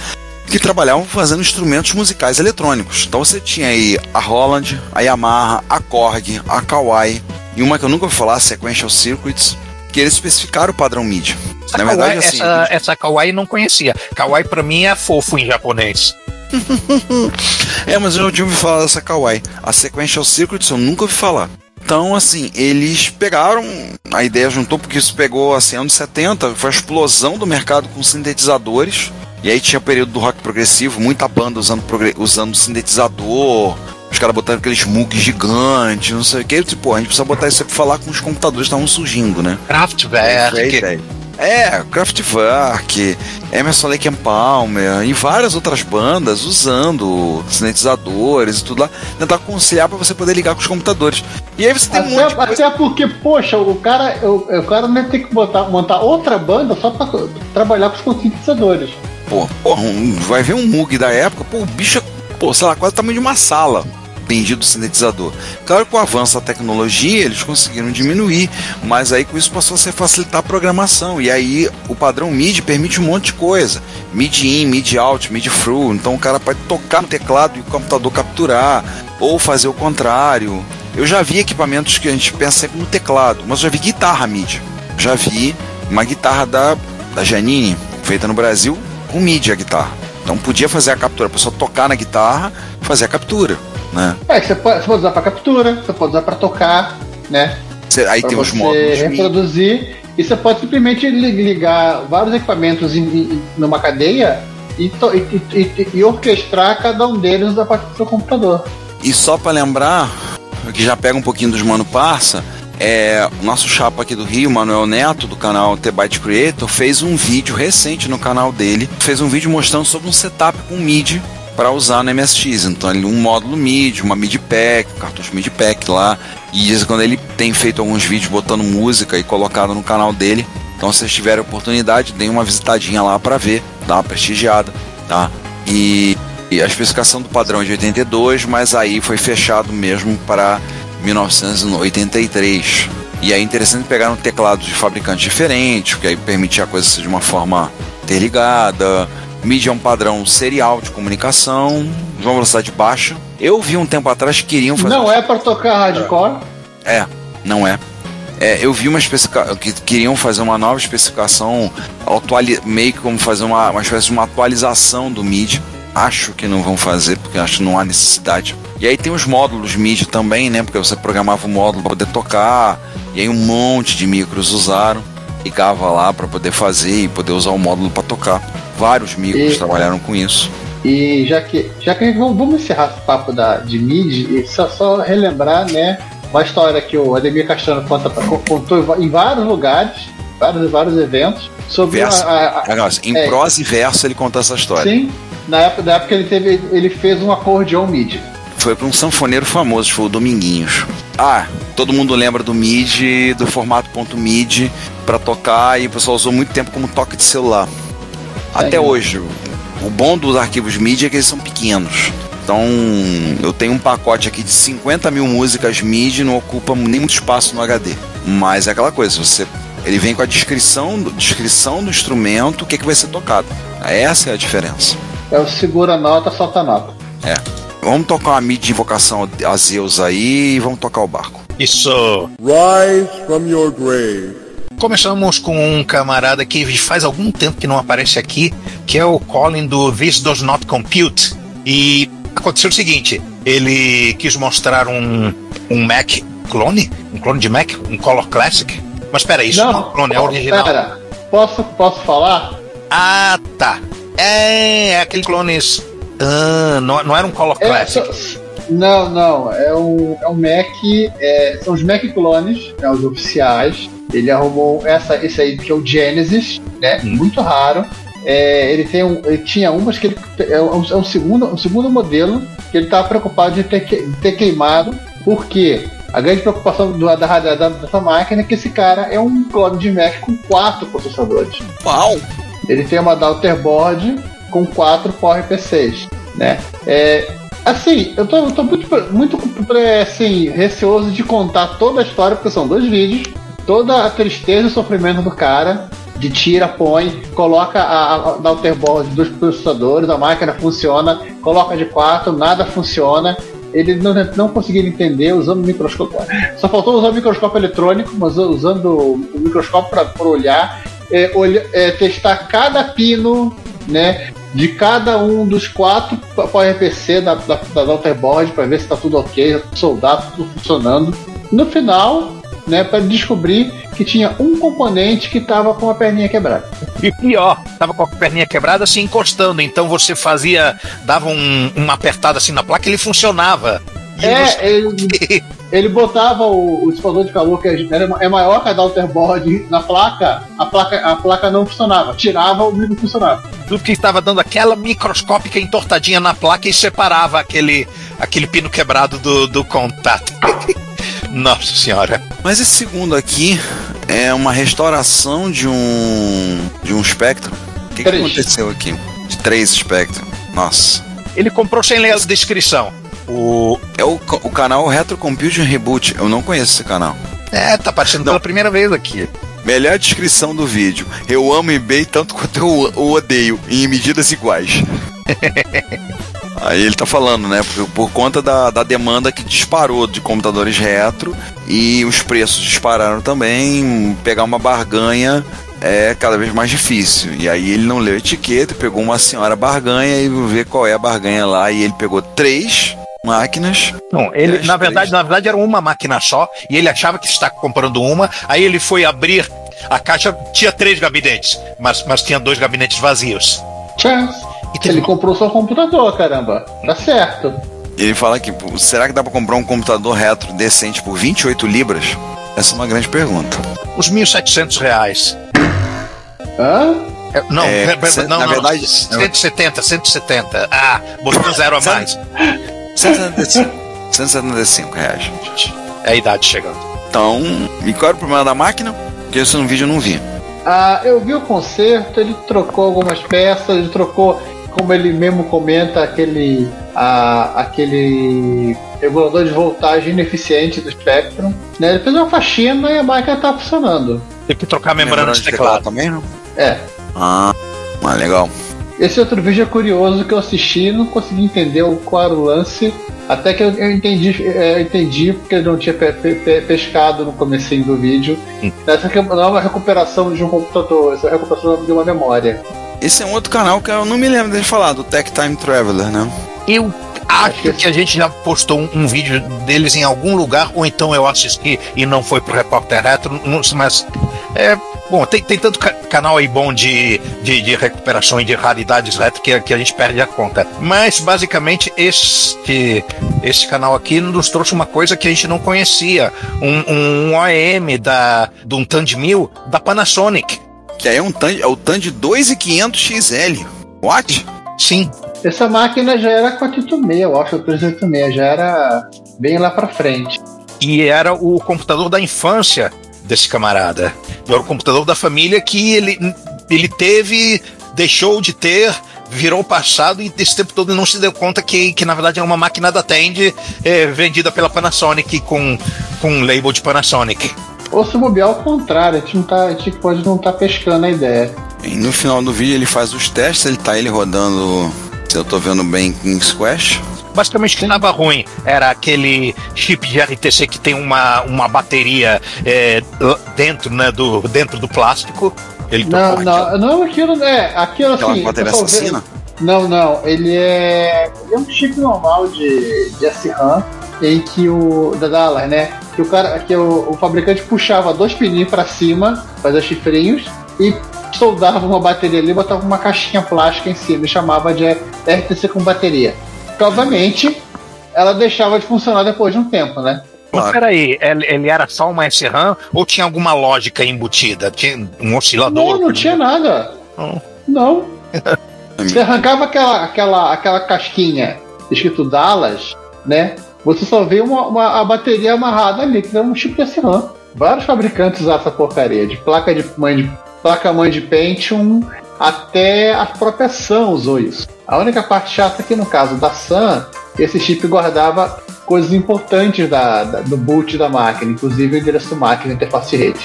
D: que trabalhavam fazendo instrumentos musicais eletrônicos. Então você tinha aí a Holland, a Yamaha, a Korg, a Kawai e uma que eu nunca ouvi falar, a Sequential Circuits, que eles especificaram o padrão MIDI.
C: Essa Na verdade, Kawai, assim, essa, essa Kawai não conhecia. Kawai para mim é fofo em japonês.
D: é, mas eu já ouvi falar dessa Kawai. A Sequential Circuits eu nunca ouvi falar. Então, assim, eles pegaram, a ideia juntou, porque isso pegou, assim, anos 70, foi a explosão do mercado com sintetizadores. E aí tinha o período do rock progressivo, muita banda usando, usando sintetizador, os caras botando aqueles mugs gigantes, não sei o que. Tipo, a gente precisa botar isso aqui pra falar com os computadores que estavam surgindo, né?
C: Kraftwerk.
D: É, Kraftwerk, Emerson Lake and Palmer e várias outras bandas usando sintetizadores e tudo lá, tentar conciliar para você poder ligar com os computadores. E aí você tem
B: até,
D: um monte
B: Até porque, poxa, o cara, o, o cara vai ter que botar, montar outra banda só para trabalhar com os sintetizadores.
D: Pô, porra, um, vai ver um mug da época, pô, o bicho é, pô, sei lá, quase o tamanho de uma sala dependia do sintetizador. Claro que com o avanço da tecnologia eles conseguiram diminuir, mas aí com isso passou a ser facilitar a programação. E aí o padrão MIDI permite um monte de coisa: MIDI in, MIDI out, MIDI through. Então o cara pode tocar no teclado e o computador capturar, ou fazer o contrário. Eu já vi equipamentos que a gente pensa sempre no teclado, mas eu já vi guitarra MIDI. Já vi uma guitarra da, da Janine, feita no Brasil com MIDI a guitarra. Então podia fazer a captura, a pessoa tocar na guitarra, fazer a captura, né?
B: É, que você pode, você pode usar pra captura, você pode usar pra tocar, né?
D: Cê- Aí
B: Pra
D: tem os MIDI.
B: reproduzir. E você pode simplesmente li- ligar vários equipamentos em, em- numa cadeia e, to- e- e- e- orquestrar cada um deles a partir do seu computador.
D: E só pra lembrar, que já pega um pouquinho dos Mano Parça, é, o nosso chapa aqui do Rio, Manuel Neto, do canal The Byte Creator, fez um vídeo recente no canal dele, fez um vídeo mostrando sobre um setup com MIDI para usar no MSX. Então, ele um módulo MIDI, uma MIDI pack, um cartucho MIDI pack lá. E quando ele tem feito alguns vídeos botando música e colocado no canal dele. Então, se vocês tiverem oportunidade, deem uma visitadinha lá para ver, dá uma prestigiada, tá? E, e a especificação do padrão é de 82, mas aí foi fechado mesmo para 1983. E aí é interessante pegar um teclado de fabricantes diferentes, porque aí permitia a coisa ser de uma forma interligada. MIDI é um padrão serial de comunicação, de uma velocidade baixa. Eu vi um tempo atrás que queriam fazer.
B: Não é pra tocar hardcore.
D: É, não é. É, eu vi uma especificação que queriam fazer uma nova especificação, atuali- meio que como fazer uma, uma espécie de uma atualização do MIDI. Acho que não vão fazer, porque acho que não há necessidade. E aí tem os módulos MIDI também, né? Porque você programava o módulo para poder tocar, e aí um monte de micros usaram, ligava lá para poder fazer e poder usar o módulo para tocar. Vários micros
B: E-
D: trabalharam com isso.
B: E já que, já que vamos, vamos encerrar esse papo da, de MIDI, só, só relembrar, né, uma história que o Ademir Castanho conta, contou em vários lugares, vários, vários eventos, sobre
D: Verso.
B: a, a- a-
D: Agora, Em
B: é.
D: prosa e verso ele conta essa história.
B: Sim, na época, na época ele, teve, ele fez um acordeão MIDI.
D: Foi para um sanfoneiro famoso, foi o Dominguinhos. Ah, todo mundo lembra do MIDI, do formato .MIDI para tocar e o pessoal usou muito tempo como toque de celular. Até hoje, o bom dos arquivos MIDI é que eles são pequenos. Então, eu tenho um pacote aqui de 50 mil músicas MIDI, não ocupa nem muito espaço no HD. Mas é aquela coisa, você, ele vem com a descrição, do- descrição do instrumento, o que, que vai ser tocado. Essa é a diferença.
B: É o segura a nota, solta nota.
D: É. Vamos tocar uma MIDI de invocação a Zeus aí e vamos tocar o barco.
C: Isso.
F: Rise from your grave.
C: Começamos com um camarada que faz algum tempo que não aparece aqui, que é o Colin do This Does Not Compute. E aconteceu o seguinte: ele quis mostrar um, um Mac clone, um clone de Mac, um Color Classic. Mas peraí, isso não, é um clone, é original.
B: Pera, posso, posso falar?
C: Ah, tá. É, é aquele clones. Ah, não, não era um Color
B: É,
C: Classic.
B: só- não, não. É um, é um Mac. é, são os Mac clones, né, os oficiais. Ele arrumou essa, esse aí que é o Genesis, né?
C: Hum.
B: Muito raro. É, ele tem um, ele tinha um, mas que ele é um, é um segundo, um segundo modelo que ele estava preocupado de ter, que- ter queimado, porque a grande preocupação do, da, da, da, dessa máquina é que esse cara é um clone de Mac com quatro processadores.
D: Uau!
B: Ele tem uma Daughterboard com quatro PowerPCs, né? É, assim, eu tô, eu tô muito, muito assim, receoso de contar toda a história, porque são dois vídeos, toda a tristeza e sofrimento do cara, de tira, põe, coloca a, a Daughterboard dos processadores, a máquina funciona, coloca de quatro, nada funciona. Ele não, não conseguiu entender usando o microscópio. Só faltou usar o microscópio eletrônico, mas usando o microscópio para olhar é, olha- é, testar cada pino, né, de cada um dos quatro PowerPC da, da, da Daughterboard para ver se está tudo ok, soldado, tudo funcionando. No final, né, para descobrir que tinha um componente que estava com a perninha quebrada.
C: E pior, tava com a perninha quebrada assim encostando, então você fazia, dava um- uma apertada assim na placa e ele funcionava. E
B: É, ele, ele botava o, o dissipador de calor que era- é maior que a Daughterboard na placa, a placa, a placa não funcionava. Tirava, o micro funcionava.
C: tudo que estava dando aquela microscópica entortadinha na placa e separava aquele, aquele pino quebrado do, do contato. Nossa senhora.
D: Mas esse segundo aqui é uma restauração de um. de um Spectrum. O que, que aconteceu aqui? De três Spectrum. Nossa.
C: Ele comprou sem ler a descrição. O.
D: É o, o canal Retro Computing Reboot. Eu não conheço esse canal.
C: É, tá aparecendo pela primeira vez aqui.
D: Melhor descrição do vídeo. Eu amo eBay tanto quanto eu o- o odeio, em medidas iguais. Aí ele tá falando, né? Por, por conta da, da demanda que disparou de computadores retro e os preços dispararam também, pegar uma barganha é cada vez mais difícil. E aí ele não leu a etiqueta, pegou uma senhora barganha e ver qual é a barganha lá. E ele pegou três máquinas.
C: Não, ele, na
D: três.
C: verdade, na verdade era uma máquina só e ele achava que estava comprando uma. Aí ele foi abrir a caixa, tinha três gabinetes, mas, mas tinha dois gabinetes vazios.
B: Chance. Ele comprou só computador, caramba. Tá certo.
D: Ele fala que, será que dá pra comprar um computador retro decente por 28 libras? Essa é uma grande pergunta.
C: uns 1.700 reais.
B: Hã?
C: É, Não,
D: É, cê-
C: não,
D: na
C: não,
D: verdade-
C: 170, 170. Ah, botou um zero a mais.
D: 175, 175 reais.
C: É a idade chegando.
D: Então, e qual era o problema da máquina? Porque isso no vídeo eu não vi.
B: Ah, eu vi o concerto, ele trocou algumas peças, ele trocou, como ele mesmo comenta, aquele, ah, aquele regulador de voltagem ineficiente do Spectrum. Né? Ele fez uma faxina e a máquina tá funcionando.
C: Tem que trocar a membrana de teclado.
D: também, não?
B: É.
D: Ah, ah, legal.
B: Esse outro vídeo é curioso que eu assisti e não consegui entender o- qual era o lance. Até que eu, eu entendi, é, eu entendi porque eu não tinha pe- pe- pe- pescado no comecinho do vídeo.
C: Hum.
B: Essa aqui não é uma recuperação de um computador, essa é a recuperação de uma memória.
D: Esse é um outro canal que eu não me lembro de falar, do Tech Time Traveler, né?
C: Eu acho que a gente já postou um, um vídeo deles em algum lugar, ou então eu assisti e não foi pro Repórter Retro, mas. É, bom, tem, tem tanto ca- canal aí bom de, de, de recuperação e de raridades retro que, que a gente perde a conta. Mas, basicamente, este, este canal aqui nos trouxe uma coisa que a gente não conhecia: um, um OEM da, de um TAN de 1000 da Panasonic.
D: Que aí é um TAN, é o TAN de 2500 XL. What?
C: Sim,
B: Essa máquina já era 486, eu acho, 386, já era bem lá pra frente.
C: e era o computador da infância desse camarada. Era o computador da família que ele, ele teve, deixou de ter, virou passado e desse tempo todo não se deu conta que, que na verdade é uma máquina da Tandy é, vendida pela Panasonic com, com um label de Panasonic.
B: Ou se bobear ao contrário, a gente, não tá, a gente pode não estar pescando a ideia.
D: E no final do vídeo ele faz os testes, ele tá ele rodando, se eu tô vendo bem, King's Quest.
C: Basicamente o que estava ruim era aquele chip de RTC que tem uma, uma bateria é, dentro, né, do, dentro do plástico. Ele
B: Não, não, não, aquilo é. Aquilo
D: Aquela
B: assim.
D: bateria assassina?
B: Não, não, ele é. Ele é um chip normal de, de SRAM em que o. Da Dallas, né? Que o cara. Que o, o fabricante puxava dois pininhos pra cima, fazia chifrinhos, e soldava uma bateria ali, botava uma caixinha plástica em cima e chamava de RTC com bateria. Que obviamente ela deixava de funcionar depois de um tempo, né?
C: Mas peraí, ele, ele era só uma SRAM ou tinha alguma lógica embutida? Tinha um oscilador?
B: Não, não tinha nada.
C: Não.
B: Não. Você arrancava aquela, aquela, aquela casquinha escrito Dallas, né? Você só vê uma, uma- a bateria amarrada ali, que era um chip de SRAM. Vários fabricantes usam essa porcaria, de placa de mãe de placa mãe de Pentium até a própria Sun usou isso. A única parte chata é que no caso da Sun, esse chip guardava coisas importantes da, da- do boot da máquina, inclusive o endereço máquina interface rede.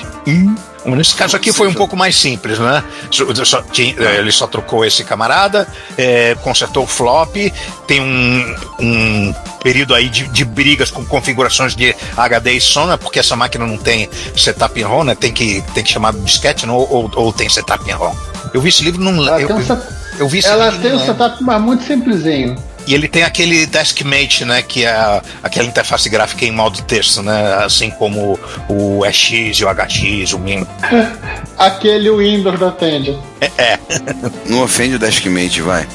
C: Nesse caso aqui foi um pouco mais simples, né? Só- só tinha- eh, ele só trocou esse camarada, eh, consertou o flop, tem um, um período aí de, de brigas com configurações de HD e som, né? porque essa máquina não tem setup em ROM, né? Tem que, tem que chamar disquete, ou, ou, ou tem setup em ROM. Eu vi esse livro, não
B: Ela
C: eu,
B: tem um,
C: eu, eu vi esse
B: ela
C: livro,
B: tem um setup mas muito simplesinho.
C: E ele tem aquele Deskmate, né? Que é a- aquela interface gráfica em modo texto, né? Assim como o EX e o HX, o MIM.
B: Aquele Windows da Tandy.
C: É,
D: Não ofende o Deskmate, vai.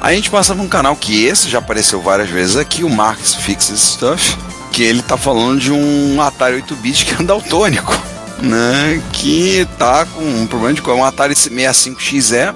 D: Aí a gente passa pra um canal que esse já apareceu várias vezes aqui, o Marx Fixes Stuff, que ele tá falando de um Atari 8-bit que é daltônico, né? Que tá com um problema de cor, um Atari 65XE,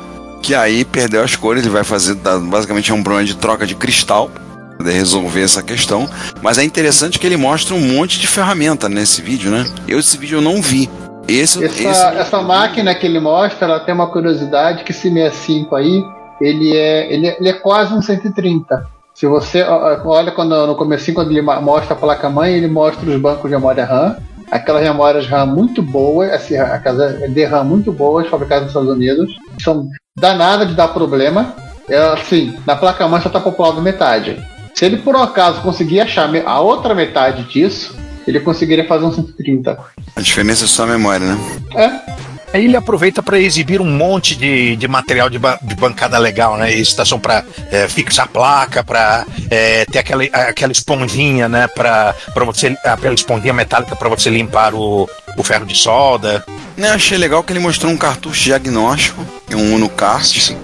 D: que aí perdeu as cores, ele vai fazer, basicamente um problema de troca de cristal, poder resolver essa questão. Mas é interessante que ele mostra um monte de ferramenta nesse vídeo, né? Eu esse vídeo eu não vi. Esse,
B: Essa,
D: esse
B: essa máquina que ele mostra, ela tem uma curiosidade que esse 65 aí, ele é, ele é, ele é quase um 130. Se você olha quando, no começo, quando ele mostra a placa-mãe, ele mostra os bancos de memória RAM, aquelas memórias RAM muito boas, assim, aquelas DRAM muito boas, fabricadas nos Estados Unidos, são danadas de dar problema. É, assim, na placa-mãe só está populado metade. Se ele por um acaso conseguir achar a outra metade disso, ele conseguiria fazer um 130.
D: a diferença é só a memória, né?
B: É,
C: Aí ele aproveita para exibir um monte de, de material de, ba- de bancada legal, né? Estação para fixar placa, para ter aquela, aquela esponjinha, né? Para você aquela esponjinha metálica para você limpar o, o ferro de solda.
D: Né, achei legal que ele mostrou um cartucho diagnóstico, um Uno Cast,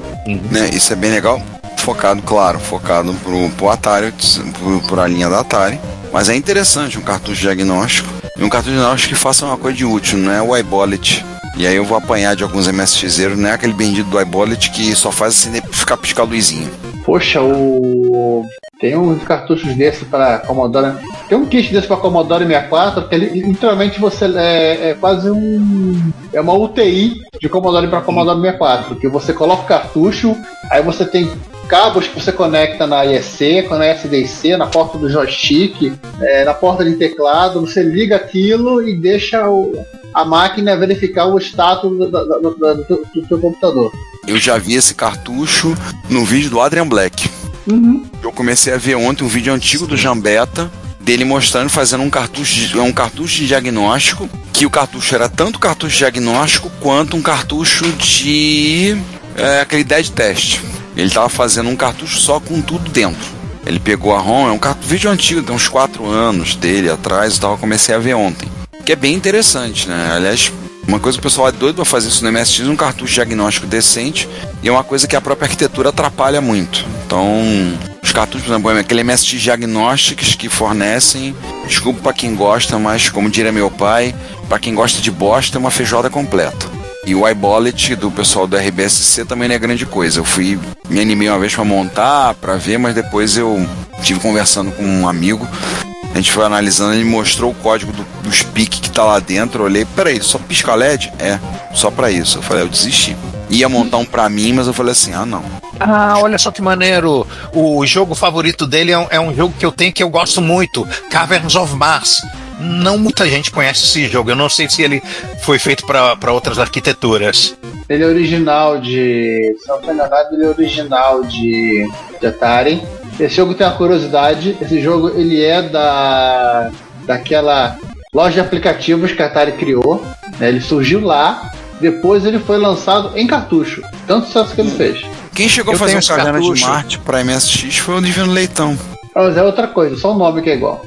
D: né? Isso é bem legal. Focado, claro, focado pro, pro Atari, pro, por a linha da Atari. Mas é interessante um cartucho diagnóstico. E um cartucho diagnóstico que faça uma coisa de útil, não é o iBollet. E aí eu vou apanhar de alguns MSXeiros, não é aquele bendito do iBollet que só faz assim ficar piscar luzinha.
B: Poxa, o. Tem uns cartuchos desse para Commodore. Tem um kit desse para Commodore 64, que ele, literalmente você é, é quase um. É uma UTI de Commodore para Commodore 64. Que você coloca o cartucho, aí você tem cabos que você conecta na IEC, na SDC, na porta do joystick, é, na porta de teclado, você liga aquilo e deixa o, a máquina verificar o status do, do, do, do, seu computador.
D: Eu já vi esse cartucho no vídeo do Adrian Black.
B: Uhum.
D: Eu comecei a ver ontem um vídeo antigo do Jambeta dele mostrando fazendo um cartucho de, um cartucho de diagnóstico que o cartucho era tanto cartucho de diagnóstico quanto um cartucho de é, aquele dead test. Ele estava fazendo um cartucho só com tudo dentro. Ele pegou a ROM, é um cartucho, vídeo antigo, tem uns 4 anos dele atrás, eu comecei a ver ontem. Que é bem interessante, né? Aliás, uma coisa que o pessoal é doido para fazer isso no MSX, um cartucho diagnóstico decente, e é uma coisa que a própria arquitetura atrapalha muito. Então, os cartuchos, por exemplo, aquele MSX Diagnostics que fornecem, desculpa para quem gosta, mas como diria meu pai, para quem gosta de bosta, é uma feijoada completa. E o iBollet do pessoal do RBSC também não é grande coisa. Eu fui, me animei uma vez para montar, para ver, mas depois eu tive conversando com um amigo. A gente foi analisando, ele mostrou o código do, dos PIC que tá lá dentro. Eu olhei, peraí, só pisca LED? É, só para isso. Eu falei, eu desisti. Ia montar um pra mim, mas eu falei assim, ah não.
C: Ah, olha só que maneiro. O jogo favorito dele é um, é um jogo que eu tenho que eu gosto muito, Caverns of Mars. Não muita gente conhece esse jogo. Eu não sei se ele foi feito para outras arquiteturas.
B: Ele é original de. Se não estou enganado, ele é original de, de Atari. Esse jogo tem uma curiosidade. Esse jogo ele é da daquela loja de aplicativos que a Atari criou. Né? Ele surgiu lá. Depois ele foi lançado em cartucho. Tanto sucesso que ele fez.
D: Quem chegou
C: Eu
D: a fazer um Caverna de
C: cartucho.
D: Marte pra MSX foi o Divino Leitão.
B: Mas é outra coisa, só o nome que é igual.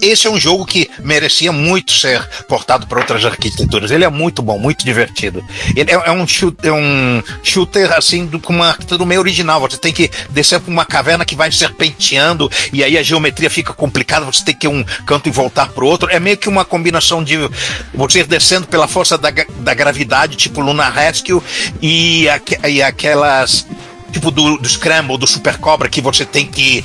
C: Esse é um jogo que merecia muito ser portado para outras arquiteturas. Ele é muito bom, muito divertido. Ele é, é um, shooter, é um shooter assim do- com uma arquitetura meio original. Você tem que descer por uma caverna que vai serpenteando e aí a geometria fica complicada. Você tem que ir um canto e voltar para outro. É meio que uma combinação de você ir descendo pela força da, da gravidade, tipo Lunar Rescue, e, e aquelas tipo do, do Scramble, do Super Cobra, que você tem que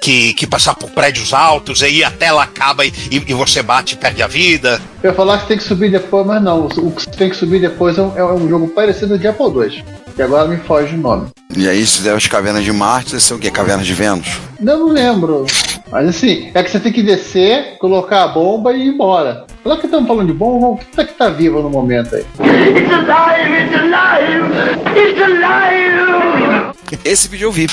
C: que, que passar por prédios altos, aí a tela acaba e, e- e você bate e perde a vida.
B: Eu ia falar que tem que subir depois, mas não. O que tem que subir depois é um, é um jogo parecido de Apple II. Que agora me foge o nome.
D: E aí, se der as cavernas de Marte, deve ser o quê? Cavernas de Vênus?
B: Eu não lembro. Mas assim, é que você tem que descer, colocar a bomba e ir embora. Será que estamos falando de bomba? O que tá que tá vivo no momento aí?
E: It's alive! It's alive! It's alive!
D: Esse vídeo eu vi.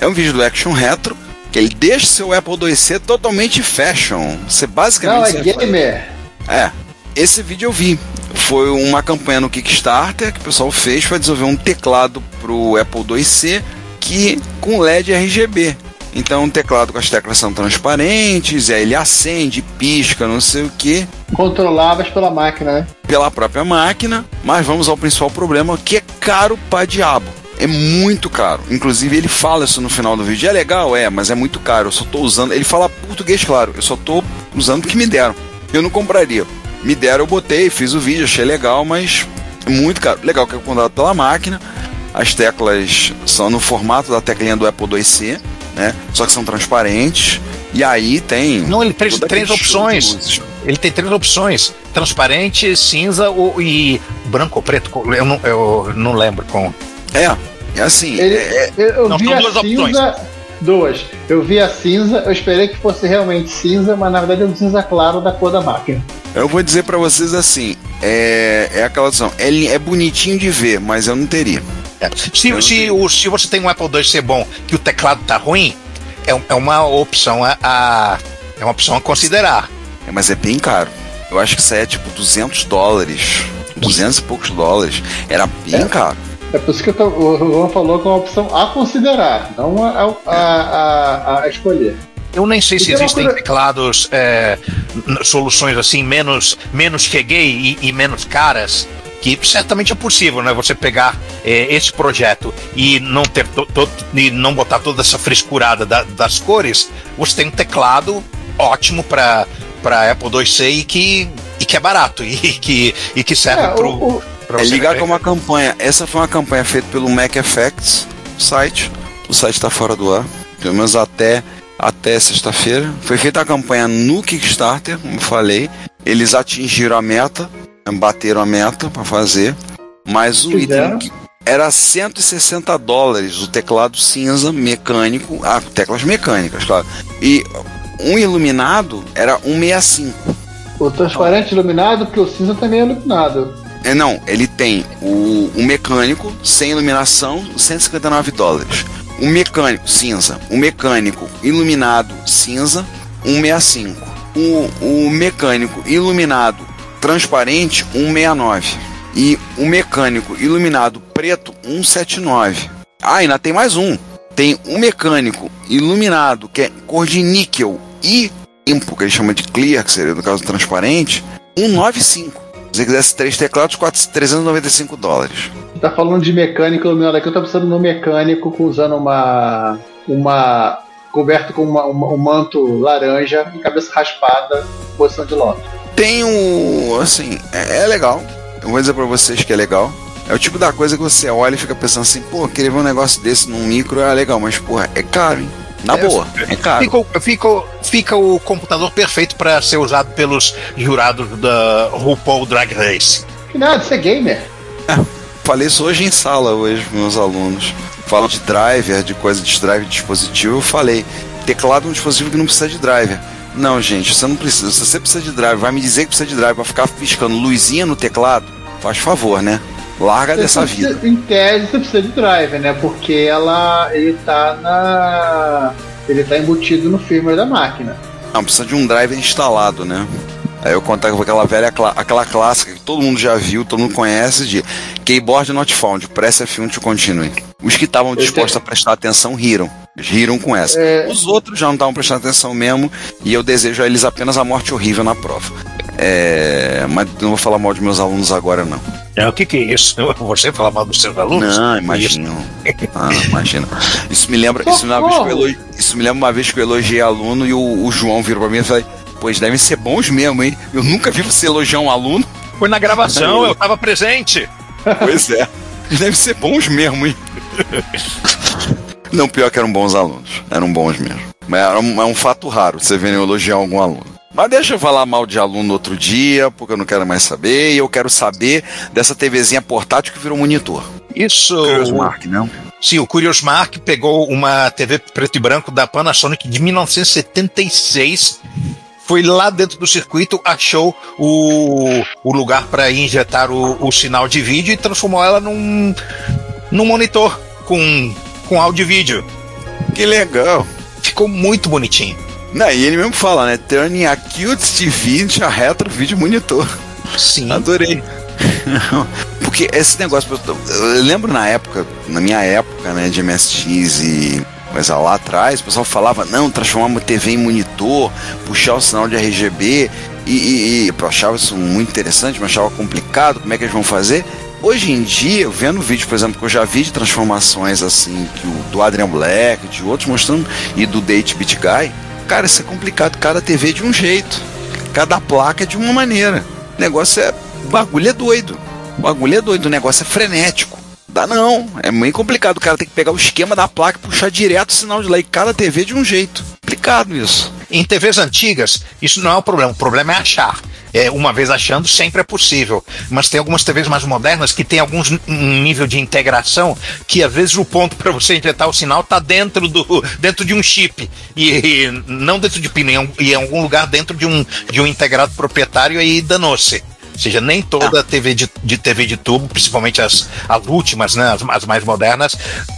D: É um vídeo do Action Retro, que ele deixa seu Apple IIc totalmente fashion. Você basicamente...
B: Não, é gamer.
D: É, esse vídeo eu vi. Foi uma campanha no Kickstarter que o pessoal fez para desenvolver um teclado pro Apple IIc que com LED RGB. Então, um teclado com as teclas são transparentes, aí ele acende, pisca, não sei o que,
B: Controláveis pela máquina, né?
D: pela própria máquina. Mas vamos ao principal problema, que é caro pra diabo. É muito caro. Inclusive, ele fala isso no final do vídeo. É legal, é, mas é muito caro. Eu só tô usando. Ele fala português, claro. Eu só tô usando o que me deram. Eu não compraria. Me deram, eu botei, fiz o vídeo, achei legal, mas é muito caro. Legal que é contratado pela máquina. As teclas são no formato da teclinha do Apple IIc, né? Só que são transparentes. E aí tem.
C: Não, ele tem três opções. Ele tem três opções: transparente, cinza ou, e branco ou preto. Eu não, eu não lembro com.
D: É, é assim.
B: Ele,
D: é-
B: eu eu
C: Não,
B: vi
C: são
B: a
C: duas
B: cinza. Duas. Eu vi a cinza, eu esperei que fosse realmente cinza, mas na verdade é um cinza claro da cor da máquina.
D: Eu vou dizer pra vocês assim, é, é aquela opção, é, é bonitinho de ver, mas eu não teria.
C: É. Se, se, o, se você tem um Apple II ser bom que o teclado tá ruim, é, é uma opção a, a- é uma opção a considerar.
D: É, mas é bem caro. Eu acho que isso aí é tipo 200 dólares. 200 e poucos dólares. Era bem
B: É.
D: caro.
B: É por isso que tô- o Juan falou que é uma opção a considerar, não a, a, a, a escolher.
C: Eu nem sei se
B: E uma
C: existem
B: coisa-
C: teclados, é, soluções assim, menos, menos cheguei e, e menos caras, que certamente é possível, né? Você pegar é, esse projeto e não ter to- to- e não botar toda essa frescurada da- das cores, você tem um teclado ótimo para para Apple IIc e que, e que é barato e que, e que serve
B: É,
C: pro,
B: o-
D: É ligar com uma campanha. Essa foi uma campanha feita pelo Mac Effects site. O site está fora do ar, pelo menos até, até sexta-feira. Foi feita a campanha no Kickstarter, como eu falei. Eles atingiram a meta, bateram a meta para fazer. Mas o
B: Fizeram.
D: item era 160 dólares o teclado cinza mecânico, ah, teclas mecânicas, claro. E um iluminado era 165.
B: o transparente iluminado, porque o cinza também é iluminado.
D: É, não, ele tem o, o mecânico sem iluminação, 159 dólares. O mecânico cinza, o mecânico iluminado cinza, 165. O, o mecânico iluminado transparente, 169. E o mecânico iluminado preto, 179. Ah, ainda tem mais um. Tem um mecânico iluminado que é cor de níquel e limpo, que ele chama de clear, que seria no caso transparente, 195. Se você quisesse três teclados, 4, 395 dólares.
B: Tá falando de mecânico iluminado aqui, eu tô pensando no mecânico usando uma. uma. coberto com uma- uma- um manto laranja e cabeça raspada, posição de lótus.
D: Tem o. assim, é, é legal. Eu vou dizer pra vocês que é legal. É o tipo da coisa que você olha e fica pensando assim, pô, queria ver um negócio desse num micro, é legal, mas porra, é caro, hein? Na
C: É,
D: boa, é caro.
C: Fica, o- fica, fica o computador perfeito para ser usado pelos jurados da RuPaul Drag Race.
B: Que nada, você é gamer.
D: Falei isso hoje em sala, hoje, com meus alunos. Falam de driver, de coisa de driver de dispositivo. Eu falei, teclado é um dispositivo que não precisa de driver. Não, gente, você não precisa. Se você precisa de driver, vai me dizer que precisa de driver pra ficar piscando luzinha no teclado? Faz favor, né? Larga dessa
B: Você
D: vida.
B: precisa- Em tese você precisa de driver, né? Porque ela. ele tá na. ele tá embutido no firmware da máquina.
D: Não, precisa de um driver instalado, né? Aí eu contava com aquela velha, aquela clássica que todo mundo já viu, todo mundo conhece, de Keyboard Not Found, Press F1 to Continue. Os que estavam dispostos a prestar atenção riram. Eles riram com essa.
B: É.
D: Os outros já não estavam prestando atenção mesmo, e eu desejo a eles apenas a morte horrível na prova. É, mas não vou falar mal de meus alunos agora, não.
C: É, o que, que é isso? Você falar mal dos seus alunos?
D: Não, imagina. Ah, imagina. Isso me lembra, isso me lembra, uma vez que eu elogi- isso me lembra uma vez que eu elogiei aluno e o, o João virou pra mim e falou: Pois devem ser bons mesmo, hein? Eu nunca vi você elogiar um aluno.
C: Foi na gravação, eu tava presente.
D: Pois é. Devem ser bons mesmo, hein? Não, pior que eram bons alunos. Eram bons mesmo. Mas era um, é um fato raro você ver elogiar algum aluno. Mas deixa eu falar mal de aluno outro dia, porque eu não quero mais saber. E eu quero saber dessa TVzinha portátil que virou monitor.
C: Isso.
D: Mark, não?
C: Sim, o Curious Mark pegou uma TV preto e branco da Panasonic de 1976. Foi lá dentro do circuito, achou o, o lugar para injetar o, o sinal de vídeo e transformou ela num, num monitor com, com áudio e vídeo.
D: Que legal.
C: Ficou muito bonitinho.
D: Não, e ele mesmo fala, né? Turning a cute TV into a retro video monitor.
C: Sim.
D: Adorei. Porque esse negócio, eu, lembro na época, na minha época, né, de MSX e coisa lá atrás, o pessoal falava, não, transformar uma TV em monitor, puxar o sinal de RGB, e, e, e eu achava isso muito interessante, mas achava complicado, como é que eles vão fazer? Hoje em dia, vendo vídeo, por exemplo, que eu já vi de transformações assim, que o, do Adrian Black, de outros mostrando, e do Date Beat Guy, cara, isso é complicado, cada TV é de um jeito, cada placa é de uma maneira. O negócio é. O bagulho é doido. O bagulho é doido, o negócio é frenético. Dá não, é muito complicado. O cara tem que pegar o esquema da placa e puxar direto o sinal de lá. E cada TV é de um jeito. Complicado isso.
C: Em TVs antigas, isso não é o problema. O problema é achar. É, uma vez achando, sempre é possível. Mas tem algumas TVs mais modernas que tem alguns um nível de integração que às vezes o ponto para você injetar o sinal está dentro do dentro de um chip e, e não dentro de pino, em, em algum lugar dentro de um de um integrado proprietário e aí danou-se. Ou seja, nem toda TV de, de TV de tubo, principalmente as, as últimas, né, as, as mais modernas,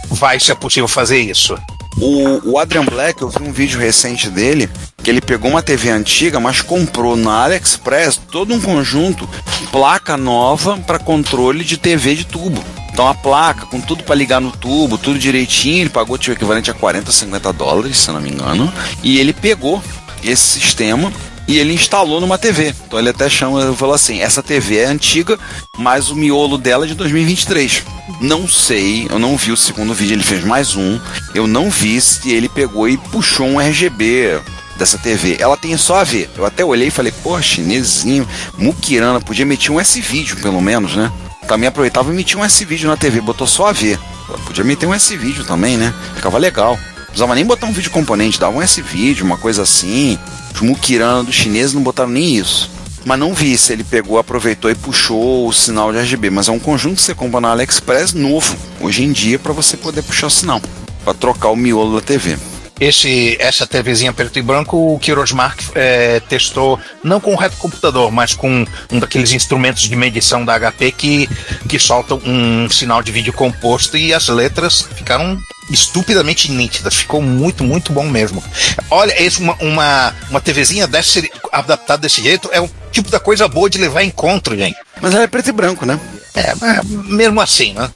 C: vai ser possível fazer isso.
D: O, o Adrian Black, eu vi um vídeo recente dele, que ele pegou uma TV antiga, mas comprou na AliExpress todo um conjunto, placa nova para controle de TV de tubo. Então a placa, com tudo para ligar no tubo, tudo direitinho, ele pagou tipo, o equivalente a 40, 50 dólares, se não me engano. E ele pegou esse sistema e ele instalou numa TV. Então ele até chama, falou assim: essa TV é antiga, mas o miolo dela é de 2023. Não sei, eu não vi o segundo vídeo, ele fez mais um. Eu não vi se ele pegou e puxou um RGB dessa TV. Ela tem só a ver. Eu até olhei e falei, pô, chinesinho, muquirana, podia meter um S-vídeo pelo menos, né? Também aproveitava e metia um S-vídeo na TV, botou só a ver. Podia meter um S-vídeo também, né? Ficava legal. Não precisava nem botar um vídeo componente, dava um S-vídeo, uma coisa assim. Os muquirana dos chineses não botaram nem isso. Mas não vi se ele pegou, aproveitou e puxou o sinal de RGB. Mas é um conjunto que você compra na AliExpress novo, hoje em dia, para você poder puxar o sinal. para trocar o miolo da TV.
C: Esse, essa TVzinha preto e branco, o Kirosmark é, testou não com o retrocomputador, mas com um daqueles instrumentos de medição da HP que, que soltam um sinal de vídeo composto e as letras ficaram estupidamente nítidas. Ficou muito, muito bom mesmo. Olha, esse, uma, uma, uma TVzinha desse, adaptada desse jeito é o tipo da coisa boa de levar em encontro, gente.
D: Mas ela é preto e branco, né?
C: É, mas mesmo assim, né?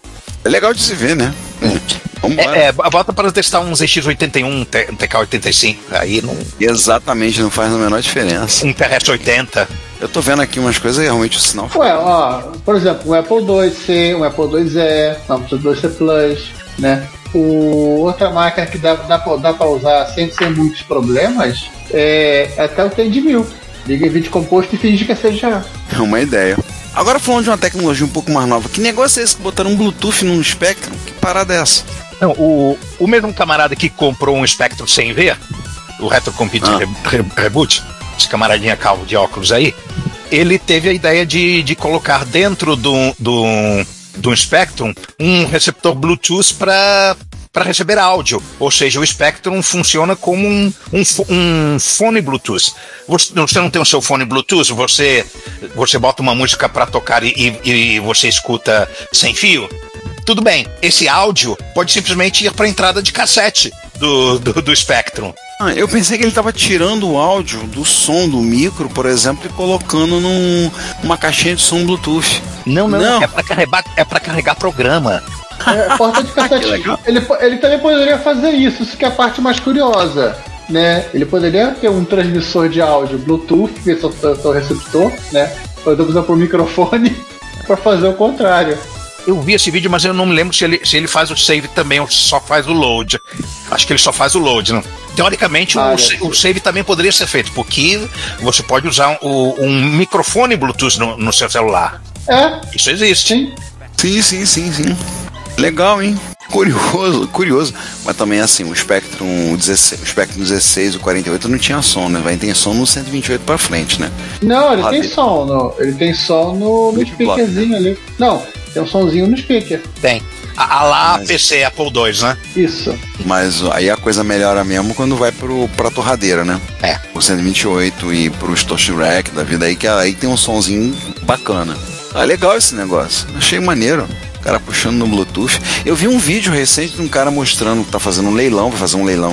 D: É legal de se ver, né?
C: É, é, bota para testar um ZX81, um TK85, aí não.
D: Exatamente, não faz a menor diferença.
C: Um TRS-80.
D: Eu tô vendo aqui umas coisas e realmente o sinal.
B: Ué, ó, por exemplo, um Apple IIc, um Apple IIe, um Apple IIc Plus, né? O, outra máquina que dá, dá, pra, dá pra usar sem ter muitos problemas é até o T1000. Liga em vídeo composto e finge que é CGA.
D: É uma ideia. Agora falando de uma tecnologia um pouco mais nova, que negócio é esse que botaram um Bluetooth num Spectrum? Que parada é essa?
C: Não, o, o mesmo camarada que comprou um Spectrum sem ver, o Retrocomputer
D: Ah.
C: Re- Re- Reboot, esse camaradinha calvo de óculos aí, ele teve a ideia de, de colocar dentro do, do, do Spectrum um receptor Bluetooth para para receber áudio, ou seja, o Spectrum funciona como um, um, um fone Bluetooth. Você, você não tem o seu fone Bluetooth, você, você bota uma música para tocar e, e, e você escuta sem fio. Tudo bem, esse áudio pode simplesmente ir para a entrada de cassete do, do, do Spectrum.
D: Ah, eu pensei que ele estava tirando o áudio do som do micro, por exemplo, e colocando num, numa caixinha de som Bluetooth.
C: Não, não,
D: Não.
C: é para carregar, é para carregar programa.
B: É, porta de cassete.
D: legal.
B: ele, ele também poderia fazer isso, isso que é a parte mais curiosa. Né? Ele poderia ter um transmissor de áudio Bluetooth, que é seu, seu receptor, né? Poder usar por microfone para fazer o contrário.
C: Eu vi esse vídeo, mas eu não me lembro se ele, se ele faz o save também ou só faz o load. Acho que ele só faz o load, não? Teoricamente,
B: Ah,
C: o,
B: ser.
C: o save também poderia ser feito, porque você pode usar um, um microfone Bluetooth no, no seu celular.
B: É,
C: Isso existe.
B: sim.
D: Sim, sim, sim, sim. Legal, hein? Curioso, curioso. Mas também assim, o Spectrum 16, o Spectrum 16 e o 48 não tinha som, né? Vai ter som no 128 pra frente, né?
B: Não, ele tem som. No, ele tem som no, no speakerzinho ali. Não, tem um somzinho no speaker.
C: Tem. A, a lá
D: Mas-
C: PC Apple II, né?
B: Isso.
D: Mas aí a coisa melhora mesmo quando vai pro, pra torradeira, né?
C: É.
D: O 128 e pros Toshi Rack da vida aí, que aí tem um sonzinho bacana. Ah, legal esse negócio. Achei maneiro. O cara puxando no Bluetooth. Eu vi um vídeo recente de um cara mostrando que tá fazendo um leilão, vai fazer um leilão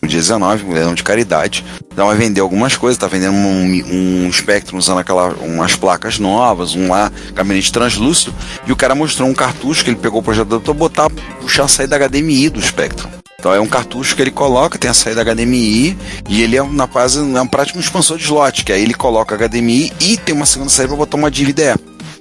D: no dia 19, um leilão de caridade. Então vai vender algumas coisas, tá vendendo um, um usando aquela, umas placas novas, um lá, gabinete translúcido. E o cara mostrou um cartucho que ele pegou o projetor pra botar, puxar a saída HDMI do Spectrum. Então é um cartucho que ele coloca, tem a saída HDMI e ele é na quase é um prático expansor de slot, que aí ele coloca HDMI e tem uma segunda saída para botar uma DVD.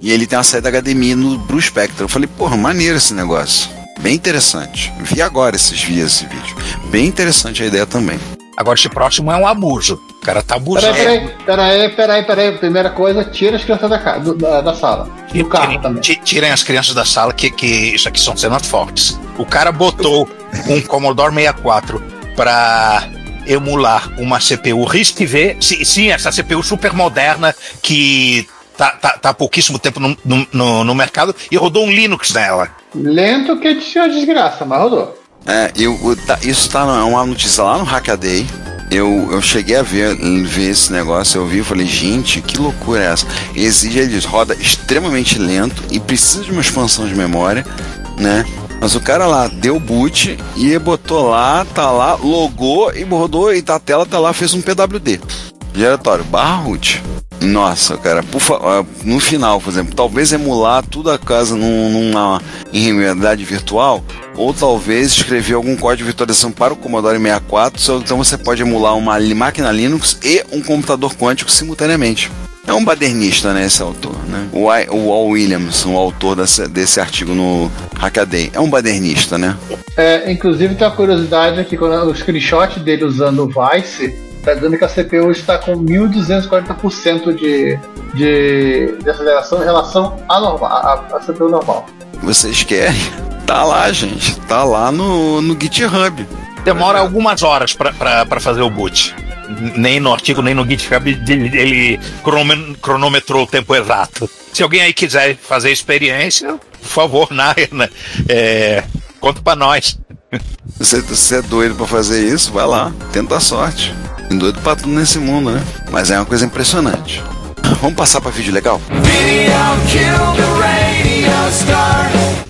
D: E ele tem uma saída HDMI no pro Spectrum. Eu falei, porra, maneiro esse negócio. Bem interessante. Vi agora esses dias esse vídeo. Bem interessante a ideia também.
C: Agora, esse próximo é um abuso. O cara tá abusando.
B: Peraí, peraí, peraí, peraí, peraí. Primeira coisa, tira as crianças da, ca- do- da, da sala. E o carro
C: Tirem-
B: também.
C: ti- Tirem as crianças da sala, que, que isso aqui são cenas fortes. O cara botou um Commodore 64 para emular uma CPU RISC-V. Sim, sim, essa CPU super moderna que tá, tá, tá há pouquíssimo tempo no, no, no- no mercado e rodou um Linux nela.
B: Lento que tinha desgraça, mas rodou.
D: É, eu, o- tá- isso tá na- uma notícia lá no Hackaday. Eu, eu cheguei a ver, ver esse negócio, eu vi e falei, gente, que loucura é essa? Exige, ele diz, roda extremamente lento e precisa de uma expansão de memória, né? Mas o cara lá deu boot e botou lá, tá lá, logou e rodou e a tela tá lá, fez um PWD. Diretório, barra root. Nossa, cara, fa- ah, no final, por exemplo, talvez emular tudo a casa num- numa em realidade virtual, ou talvez escrever algum código de virtualização para o Commodore 64, só- então você pode emular uma máquina Linux e um computador quântico simultaneamente. É um badernista, né, esse autor, né? O, I- o Al Williams, o autor desse, desse artigo no Hackaday, é um badernista, né?
B: É, inclusive tem uma curiosidade aqui, quando o screenshot dele usando o Vice, tá dizendo que a CPU está com 1240% de, de, de aceleração em relação à, normal, à, à CPU normal.
D: Vocês querem? Tá lá, gente. Tá lá no, no GitHub.
C: Demora algumas horas pra fazer o boot. Nem no artigo, nem no GitHub ele, ele cronome- cronometrou o tempo exato. Se alguém aí quiser fazer a experiência, por favor, na, na- é, conta pra nós.
D: Você, você é doido pra fazer isso? Vai lá. Tenta a sorte. Tem doido pra tudo nesse mundo, né? Mas é uma coisa impressionante. Vamos passar pra vídeo legal?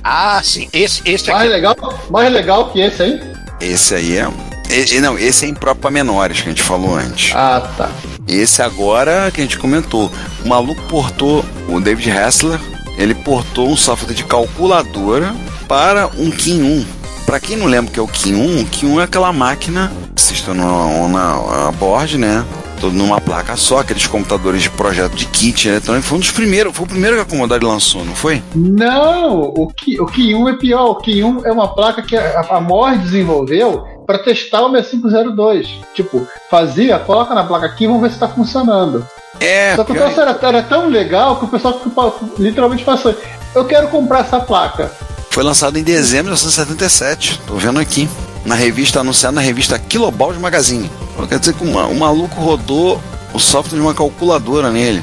C: Ah, sim. Esse, esse
B: Mais
C: aqui.
B: legal, mais legal que esse aí?
D: Esse aí é. e- não, esse é impróprio pra menores que a gente falou antes.
B: Ah, tá.
D: Esse agora que a gente comentou. O maluco portou, o David Hessler, ele portou um software de calculadora para um Kin 1. Para quem não lembra o que é o Kin 1, o Kin 1 é aquela máquina que assista na, na, board, né? Todo numa placa só, aqueles computadores de projeto de kit eletrônico. Foi um dos primeiros, foi o primeiro que a Commodore lançou, não foi?
B: Não, o Ki, o Ki 1 é pior. O Ki 1 é uma placa que a, a MOR desenvolveu para testar o 6502. Tipo, fazia, coloca na placa aqui e vamos ver se está funcionando.
D: É,
B: Só que o troço era, era tão legal que o pessoal literalmente passou. Eu quero comprar essa placa.
D: Foi lançado em dezembro de 1977. Tô vendo aqui. Na revista, anunciado na revista Kiloballs Magazine. Quer dizer que o, ma- o maluco rodou o software de uma calculadora nele.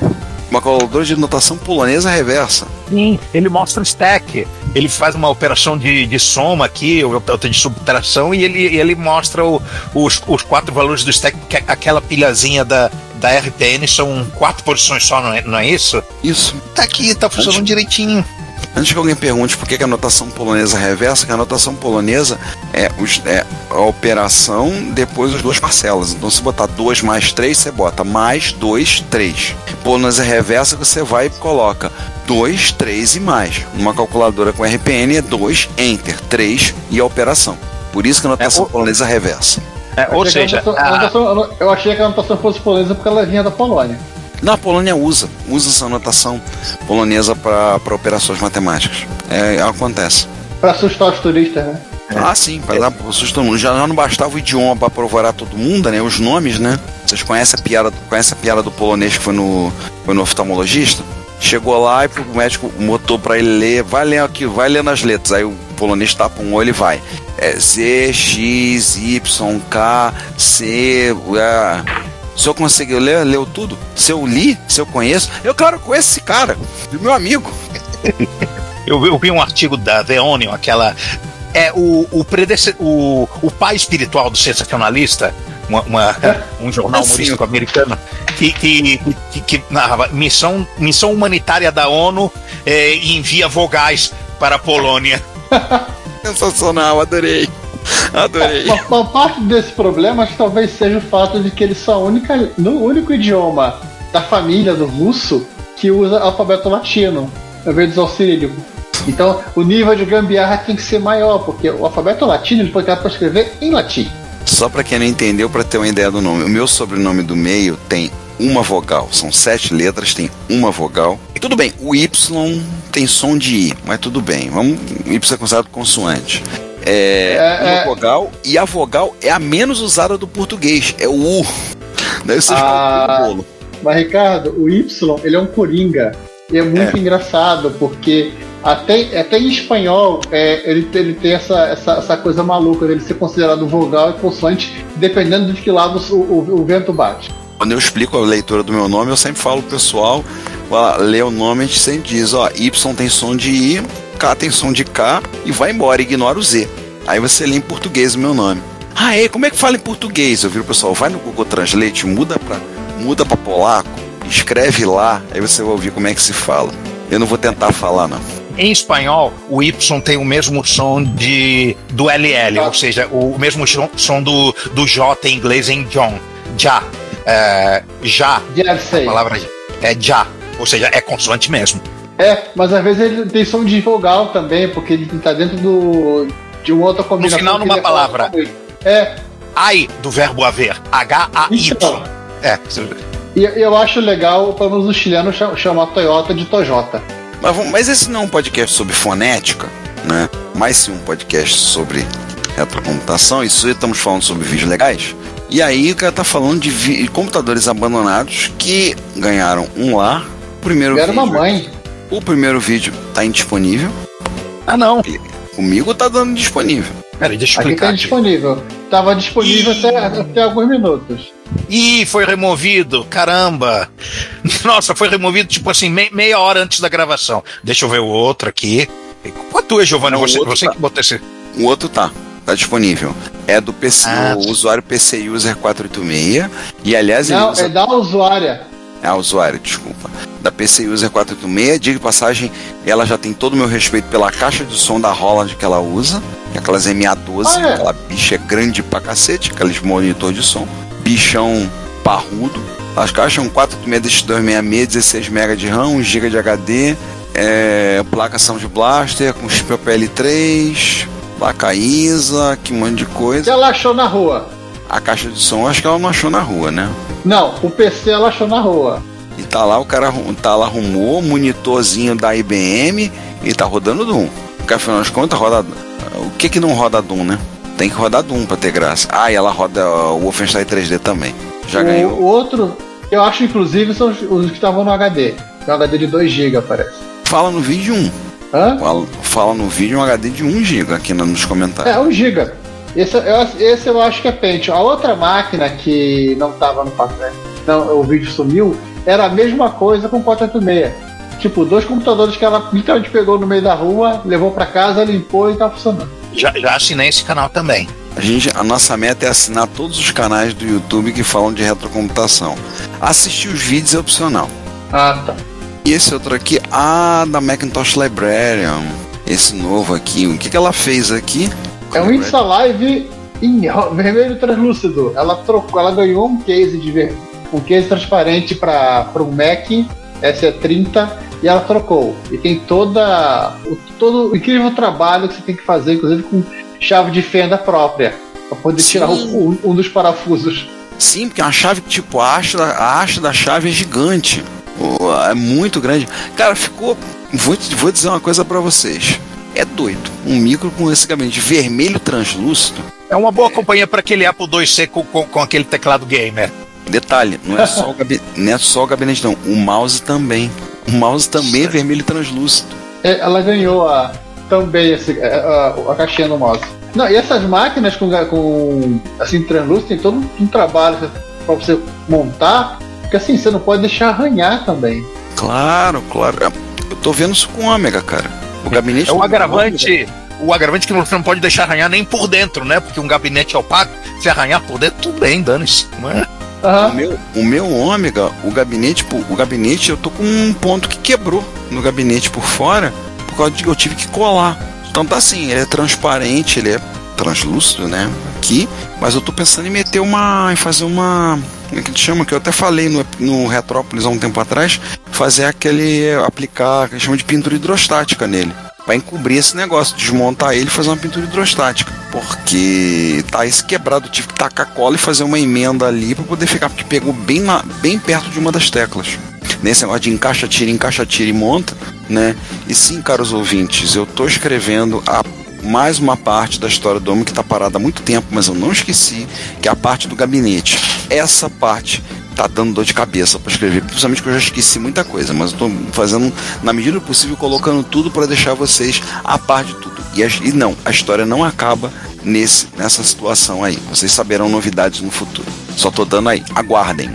D: Uma calculadora de notação polonesa reversa.
C: Sim, ele mostra o stack. Ele faz uma operação de, de soma aqui, outra de subtração, e ele, ele mostra o- os, os quatro valores do stack, porque aquela pilhazinha da, da RPN são quatro posições só, não é, não é isso?
D: Isso.
C: Tá aqui, tá funcionando direitinho.
D: Antes que alguém pergunte por que a notação polonesa reversa, que a notação polonesa é, os- é a operação depois as duas parcelas. Então, se botar 2 mais 3, você bota mais 2, 3. Polonesa reversa, você vai e coloca 2, 3 e mais. Numa calculadora com RPN é 2, Enter, 3 e a operação. Por isso que a notação
C: É, o-
D: polonesa reversa.
C: É, ou
B: que a
C: seja,
B: anotação- a eu achei que a anotação fosse polonesa porque ela vinha da Polônia.
D: Na Polônia usa, usa essa notação polonesa para operações matemáticas. É, acontece.
B: Pra assustar os turistas, né?
D: Ah, sim, para dar susto mundo. Já, já não bastava o idioma para provorar todo mundo, né? Os nomes, né? Vocês conhecem a piada, conhecem a piada do polonês que foi no, foi no oftalmologista? Chegou lá e o médico botou para ele ler, vai ler aqui, vai ler nas letras. Aí o polonês tapa um olho e vai. É Z, X, Y, K, C. É... O senhor conseguiu ler? Leu tudo? Se eu li, se eu conheço, eu claro conheço esse cara, meu amigo.
C: eu, vi- eu vi um artigo da The Onion, aquela. É o, o, predece- o, o pai espiritual do sensacionalista, uma, uma- um jornal
D: Sim.
C: humorístico americano, que, que, que, que narrava missão, missão humanitária da ONU é, envia vogais para a Polônia.
D: Sensacional, adorei. Adorei.
B: Uma, uma parte desse problema acho que talvez seja o fato de que eles são a única, no único idioma da família do russo que usa alfabeto latino, ao invés do auxílio. Então o nível de gambiarra tem que ser maior, porque o alfabeto latino ele foi criado para escrever em latim.
D: Só pra quem não entendeu, pra ter uma ideia do nome. O meu sobrenome do meio tem uma vogal. São sete letras, tem uma vogal. E tudo bem, o Y tem som de I, mas tudo bem. Vamos, Y é considerado consoante. É,
B: É,
D: uma
B: é.
D: vogal e a vogal é a menos usada do português, é o U. Daí vocês
B: Ah.
D: o bolo.
B: Mas Ricardo, o Y ele é um coringa. E é muito engraçado, porque até, até em espanhol é, ele, tem- ele tem essa, essa, essa coisa maluca dele ser considerado vogal e consoante, dependendo de que lado o, o- o vento bate.
D: Quando eu explico a leitura do meu nome, eu sempre falo pro pessoal, lá, lê o nome, a gente sempre diz, ó, Y tem som de I, K tem som de K, e vai embora, ignora o Z. Aí você lê em português o meu nome. Ah, é? Como é que fala em português? Eu viro o pessoal, vai no Google Translate, muda pra, muda pra polaco, escreve lá, aí você vai ouvir como é que se fala. Eu não vou tentar falar, não.
C: em espanhol, o Y tem o mesmo som de do LL, ou seja, o mesmo som, do, do J em inglês em John. Já. É, já.
B: Jersey.
C: A palavra é já. Ou seja, é consoante mesmo.
B: É, mas às vezes ele tem som de vogal também, porque ele tá dentro do de uma outra combinação.
C: final,
B: que
C: numa palavra.
B: É,
C: Ai do verbo haver. H-A-Y.
B: Então.
C: É.
B: e eu acho legal, pelo menos os chilenos cha- chamar a Toyota de Toyota.
D: Mas, mas esse não é um podcast sobre fonética, né? Mas sim um podcast sobre retrocomputação. Isso estamos falando sobre vídeos legais. E aí o cara tá falando de computadores abandonados que ganharam um lar. O primeiro
B: Era uma mãe.
D: O primeiro vídeo tá indisponível.
C: Ah, não.
D: Comigo tá dando disponível.
C: Peraí, deixa eu
B: Aqui
C: explicar.
B: tá
C: aqui.
B: disponível. Tava disponível
C: Ih.
B: até, até alguns minutos.
C: Ih, foi removido, caramba! Nossa, foi removido tipo assim, me- meia hora antes da gravação. Deixa eu ver o outro aqui. Quanto é, Giovanni?
D: O
C: Você, você
D: tá.
C: que botou esse.
D: O outro tá. Tá disponível. É do PC,
C: Ah.
D: o usuário PC User 486. E aliás, ele
B: Não,
D: usa
B: é da usuária.
D: A usuário, desculpa, da PC User 486. Diga de passagem, ela já tem todo o meu respeito pela caixa de som da Holland que ela usa, é aquelas MA12,
B: Ah, é?
D: aquela bicha é grande pra cacete, aqueles monitor de som, bichão parrudo. As caixas são 486 266, 16 MB de RAM, 1 GB de HD, é, placa Sound Blaster com chip PL3, placa ISA, que monte de
B: que
D: coisa.
B: ela achou na rua.
D: A caixa de som, acho que ela não achou na rua, né?
B: Não, o PC ela achou na rua.
D: E tá lá, o cara tá lá, arrumou, monitorzinho da IBM e tá rodando Doom. Porque afinal das contas, roda. O que que não roda Doom, né? Tem que rodar Doom pra ter graça. Ah, e ela roda o Wolfenstein 3D também. Já
B: o,
D: ganhou.
B: o outro, eu acho inclusive são os, os que estavam no HD. Um HD de 2 GB, parece.
D: Fala no vídeo 1.
B: Hã?
D: Fala, fala no vídeo um HD de 1 GB aqui no- nos comentários.
B: É, 1 GB. Esse, eu, esse eu acho que é Pentium. A outra máquina que não tava no papel, não, o vídeo sumiu, era a mesma coisa com 486. Tipo, dois computadores que ela literalmente pegou no meio da rua, levou pra casa, limpou e tá funcionando.
C: Já, já assinei esse canal também.
D: A, gente, a nossa meta é assinar todos os canais do YouTube que falam de retrocomputação. Assistir os vídeos é opcional.
B: Ah, tá.
D: E esse outro aqui, ah, da Macintosh Librarian. Esse novo aqui, o que, que ela fez aqui?
B: É um Insta Live em vermelho translúcido. Ela trocou, ela ganhou um case de ver, um case transparente para um Mac SE30 e ela trocou. E tem toda o, todo o incrível trabalho que você tem que fazer, inclusive com chave de fenda própria, para poder
D: Sim.
B: tirar o- um, um dos parafusos.
D: Sim, porque é uma chave que, tipo, a haste, da, a haste da chave é gigante. O- É muito grande. Cara, ficou. Vou, vou dizer uma coisa pra vocês. É doido. Um micro com esse gabinete vermelho translúcido.
C: É uma boa companhia para aquele Apple IIc com, com, com aquele teclado gamer.
D: Detalhe, não é só o gabinete, não é só o gabinete, não. O mouse também. O mouse também é vermelho translúcido.
B: É, Ela ganhou a, também esse, a, a, a caixinha no mouse. Não, e essas máquinas com, com assim, translúcido tem todo um trabalho para você montar, porque assim, você não pode deixar arranhar também.
D: Claro, claro. Eu tô vendo isso com ômega, cara. O gabinete
C: É um agravante. O agravante que você não pode deixar arranhar nem por dentro, né? Porque um gabinete opaco, se arranhar por dentro, tudo bem, dane-se. não é?
D: O meu, o meu ômega, o gabinete, o gabinete, eu tô com um ponto que quebrou no gabinete por fora, por causa de que eu tive que colar. Então tá assim, ele é transparente, ele é translúcido, né? Aqui, mas eu tô pensando em meter uma. em fazer uma. Como é que chama? Que eu até falei no, no Retrópolis há um tempo atrás, fazer aquele. aplicar, que chama de pintura hidrostática nele. Pra encobrir esse negócio, desmontar ele e fazer uma pintura hidrostática. Porque tá esse quebrado, tive que tacar cola e fazer uma emenda ali pra poder ficar, porque pegou bem, bem perto de uma das teclas. Nesse negócio de encaixa, tira, encaixa, tira e monta, né? E sim, caros ouvintes, eu tô escrevendo a mais uma parte da história do homem que está parada há muito tempo, mas eu não esqueci, que é a parte do gabinete. Essa parte tá dando dor de cabeça para escrever, principalmente que eu já esqueci muita coisa, mas tô fazendo, na medida do possível, colocando tudo para deixar vocês a par de tudo. E, e não, a história não acaba nesse, nessa situação aí. Vocês saberão novidades no futuro. Só tô dando aí, aguardem.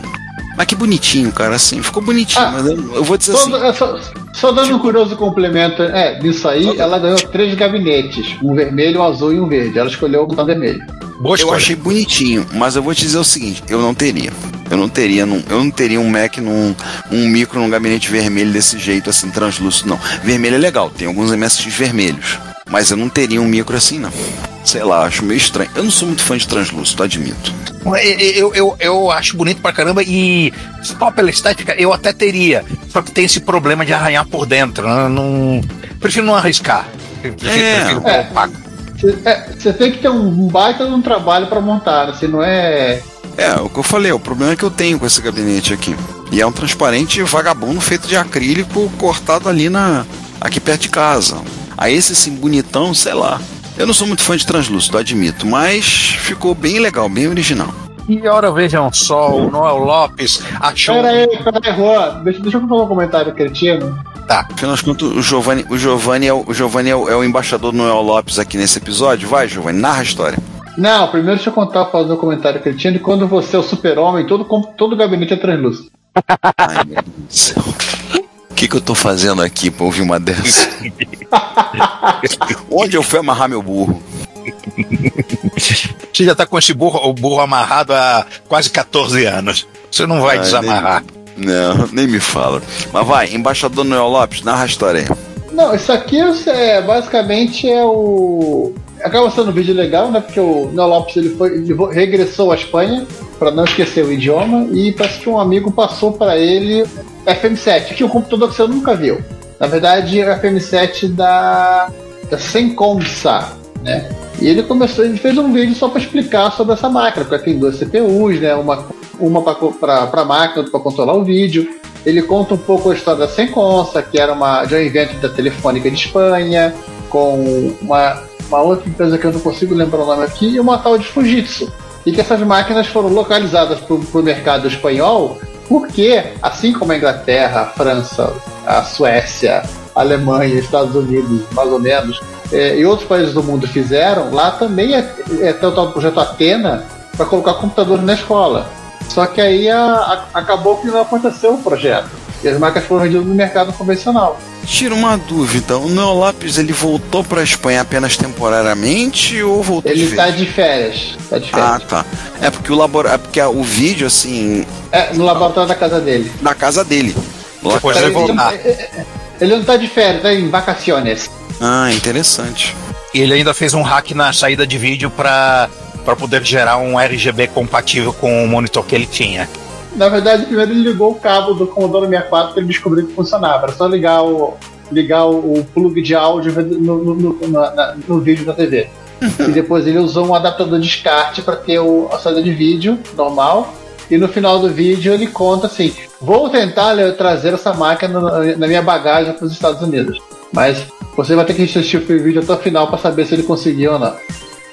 D: Mas que bonitinho, cara, assim, ficou bonitinho,
B: Ah,
D: mas eu, eu vou dizer
B: Só,
D: assim.
B: só, só dando um curioso complemento, é, nisso aí, ela ganhou três gabinetes, um vermelho, um azul e um verde. Ela escolheu o botão vermelho.
C: Boa
D: Eu achei bonitinho, mas eu vou te dizer o seguinte: eu não teria. Eu não teria, num, eu não teria um Mac num um micro num gabinete vermelho desse jeito, assim, translúcido, não. Vermelho é legal, tem alguns MSX vermelhos. Mas eu não teria um micro assim, não. Sei lá, acho meio estranho. Eu não sou muito fã de translúcido, admito.
C: Eu, eu, eu acho bonito pra caramba e só pela estética eu até teria. Só que tem esse problema de arranhar por dentro. né? Não, prefiro não arriscar. Prefiro,
D: É.
C: prefiro
B: É.
C: opaco.
B: Você tem que ter um baita de um trabalho pra montar, assim, não é.
D: É, o que eu falei, o problema é que eu tenho com esse gabinete aqui. E é um transparente vagabundo feito de acrílico cortado ali na. aqui perto de casa. Aí esse assim, bonitão, sei lá. Eu não sou muito fã de translúcido, admito, mas ficou bem legal, bem original.
C: E ora vejam só, o Noel Lopes achou.
B: Pera aí, pera aí, Juan. Deixa, deixa eu falar um comentário cretino.
D: Afinal de contas, o Giovanni, o Giovanni, é, o, o Giovanni é, o, é o embaixador do Noel Lopes aqui nesse episódio. Vai, Giovanni, narra a história.
B: Não, primeiro deixa eu contar, fazer um comentário cretino. E quando você é o super-homem, todo, todo gabinete é translúcido.
D: Ai, meu Deus do céu. O que, que eu tô fazendo aqui pra ouvir uma dessa? Onde eu fui amarrar meu burro?
C: Você já tá com esse burro, o burro amarrado há quase 14 anos. Você não vai
D: Ai,
C: desamarrar.
D: Não, nem me fala. Mas vai, embaixador Noel Lopes, narra a história aí.
B: Não, isso aqui é, basicamente é o. Acaba sendo um vídeo legal, né? Porque o Neo Lopes ele foi, ele regressou à Espanha para não esquecer o idioma e parece que um amigo passou para ele FM7, que é um computador que você nunca viu. Na verdade, é o FM7 da, da né? E ele começou, ele fez um vídeo só para explicar sobre essa máquina, porque tem duas CPUs, né? Uma, uma para a máquina, outra para controlar o vídeo. Ele conta um pouco a história da Senconsa, que era uma um invento da Telefônica de Espanha, com uma, uma outra empresa que eu não consigo lembrar o nome aqui, e uma tal de Fujitsu. E que essas máquinas foram localizadas para o mercado espanhol, porque, assim como a Inglaterra, a França, a Suécia, a Alemanha, Estados Unidos, mais ou menos, eh, e outros países do mundo fizeram, lá também é, é o projeto Atena para colocar computadores na escola. Só que aí a- a- acabou que não aconteceu o projeto. E as máquinas foram vendidas no mercado convencional.
D: Tira uma dúvida, o Noel Lopes ele voltou pra Espanha apenas temporariamente ou voltou de
B: Ele
D: vez?
B: está de férias. Tá de férias.
D: Ah, tá. É porque o labora... é porque o vídeo assim
B: É, no laboratório da casa dele.
D: na casa dele.
C: Depois
B: Ele,
C: vai voltar.
B: ele não está de férias, está em vacaciones.
D: Ah, interessante.
C: E ele ainda fez um hack na saída de vídeo para para poder gerar um RGB compatível com o monitor que ele tinha.
B: Na verdade, primeiro ele ligou o cabo do Commodore 64 para ele descobrir que funcionava. Era só ligar o, ligar o, plug de áudio no, no, no- na- no vídeo da TV. e depois ele usou um adaptador de descarte para ter o, a saída de vídeo normal. E no final do vídeo ele conta assim: Vou tentar trazer essa máquina na, na minha bagagem para os Estados Unidos. Mas você vai ter que assistir o vídeo até o final para saber se ele conseguiu ou não.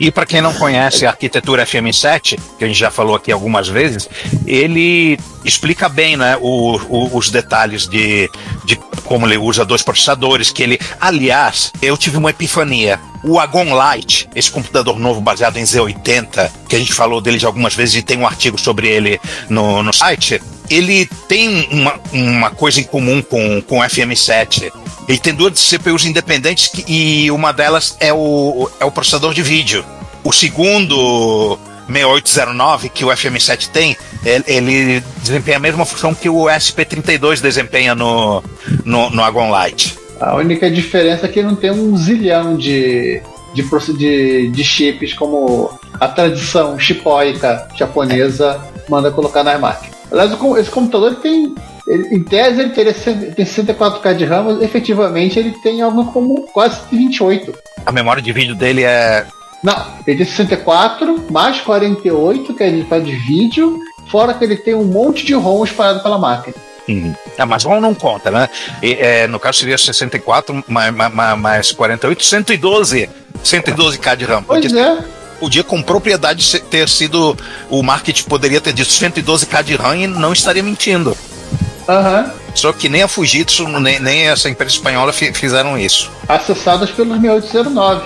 C: E para quem não conhece a arquitetura FM7, que a gente já falou aqui algumas vezes, ele explica bem né, o- o- os detalhes de, de como ele usa dois processadores. Que ele, aliás, eu tive uma epifania. O Agon Light, esse computador novo baseado em Z80, que a gente falou dele algumas vezes e tem um artigo sobre ele no, no site, ele tem uma, uma coisa em comum com, com o FM7. Ele tem duas CPUs independentes que- e uma delas é o, é o processador de vídeo. O segundo 6809 que o FM7 tem, ele, ele desempenha a mesma função que o SP32 desempenha no, no, no Agon Light.
B: A única diferença é que não tem um zilhão de, de, de, de chips como a tradição chipóica japonesa manda colocar nas máquinas. Aliás, esse computador tem. ele- em tese ele teria, tem 64K de RAM, mas efetivamente ele tem algo como quase 28.
C: A memória de vídeo dele é.
B: Não, ele tem 64 mais 48, que é de, de vídeo, fora que ele tem um monte de ROM espalhado pela máquina.
C: Hum. Ah, mas ROM não conta, né? E, é, no caso seria 64 mais, mais, mais 48, 112. 112K de RAM.
B: Pois
C: Porque
B: é,
C: podia com propriedade ter sido. O marketing poderia ter dito 112K de RAM e não estaria mentindo.
B: aham.
C: Só que nem a Fujitsu, nem, nem essa empresa espanhola fi- fizeram isso.
B: acessadas pelos 6809.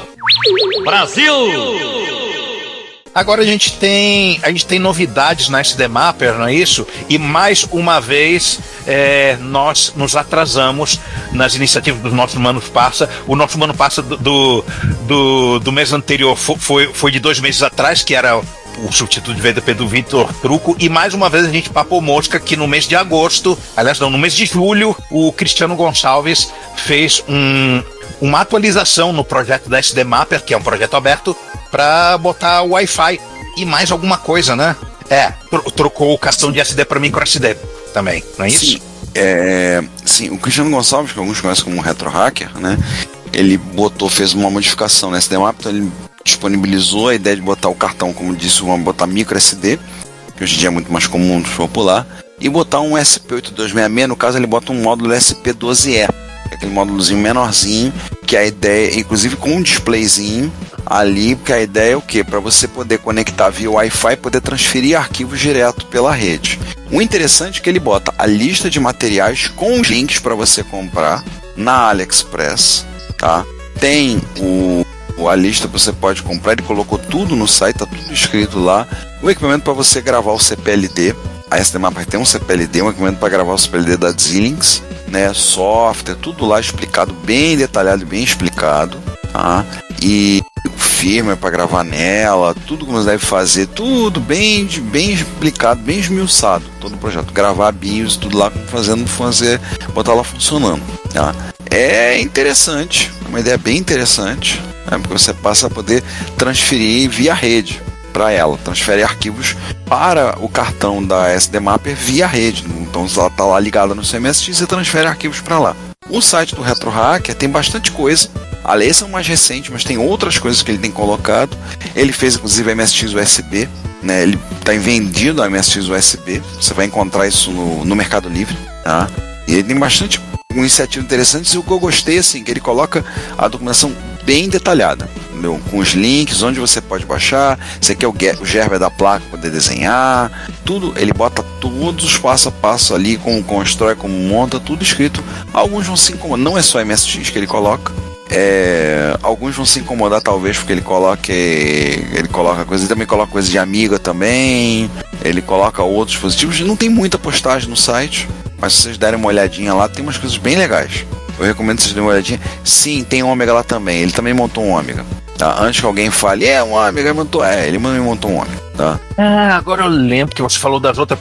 C: Agora a gente tem a gente tem novidades na SD Mapper, não é isso? E mais uma vez é, nós nos atrasamos nas iniciativas do nosso Mano Passa. O nosso Mano Passa do, do, do, do mês anterior fo- foi, foi de dois meses atrás, que era o substituto de VDP do Vitor Truco. E mais uma vez a gente papou mosca que no mês de agosto, aliás, não, no mês de julho, o Cristiano Gonçalves fez um, uma atualização no projeto da SD Mapper, que é um projeto aberto, para botar Wi-Fi e mais alguma coisa, né? É, tro trocou o cartão de SD para micro SD também, não é isso?
D: Sim, é, sim, o Cristiano Gonçalves, que alguns conhecem como retro hacker, né? Ele botou, fez uma modificação no SD Map, então ele disponibilizou a ideia de botar o cartão, como disse, vamos botar micro SD, que hoje em dia é muito mais comum, popular, e botar um SP8266, no caso ele bota um módulo SP12E, aquele módulozinho menorzinho, que a ideia, inclusive com um displayzinho ali, porque a ideia é o que? Para você poder conectar via Wi-Fi e poder transferir arquivos direto pela rede. O interessante é que ele bota a lista de materiais com os links para você comprar na AliExpress, tá? Tem o, a lista você pode comprar, ele colocou tudo no site, tá tudo escrito lá. O equipamento para você gravar o CPLD, a SDMAP tem um CPLD, um equipamento para gravar o CPLD da Xilinx, né? Software, tudo lá explicado, bem detalhado, bem explicado, tá? E firmware para gravar nela, tudo como deve fazer, tudo bem, bem explicado, bem esmiuçado, todo o projeto, gravar BIOS, tudo lá fazendo fazer, botar lá funcionando, tá? É interessante, é uma ideia bem interessante, né? porque você passa a poder transferir via rede para ela, transfere arquivos para o cartão da SD Mapper via rede, então ela está lá ligada no CMSX e transfere arquivos para lá. O site do Retro Hacker tem bastante coisa. A lei são mais recentes, mas tem outras coisas que ele tem colocado. Ele fez inclusive MSX USB, né? Ele está vendido a MSX USB. Você vai encontrar isso no, no Mercado Livre, tá? E ele tem bastante iniciativas interessantes e o que eu gostei assim, que ele coloca a documentação bem detalhada, entendeu? com os links, onde você pode baixar, você quer o, o gerber da placa poder desenhar, tudo, ele bota todos os passo a passo ali, como constrói, como monta, tudo escrito. Alguns vão se incomodar, não é só MSX que ele coloca, é, alguns vão se incomodar talvez porque ele coloque ele coloca coisa, ele também coloca coisa de amiga também, ele coloca outros dispositivos, não tem muita postagem no site, mas se vocês derem uma olhadinha lá, tem umas coisas bem legais. Eu recomendo que vocês derem uma olhadinha. Sim, tem um ômega lá também. Ele também montou um ômega. Tá? Antes que alguém fale, é um ômega, ele montou. É, ele também montou um ômega. Tá?
C: Ah, agora eu lembro que você falou das outras.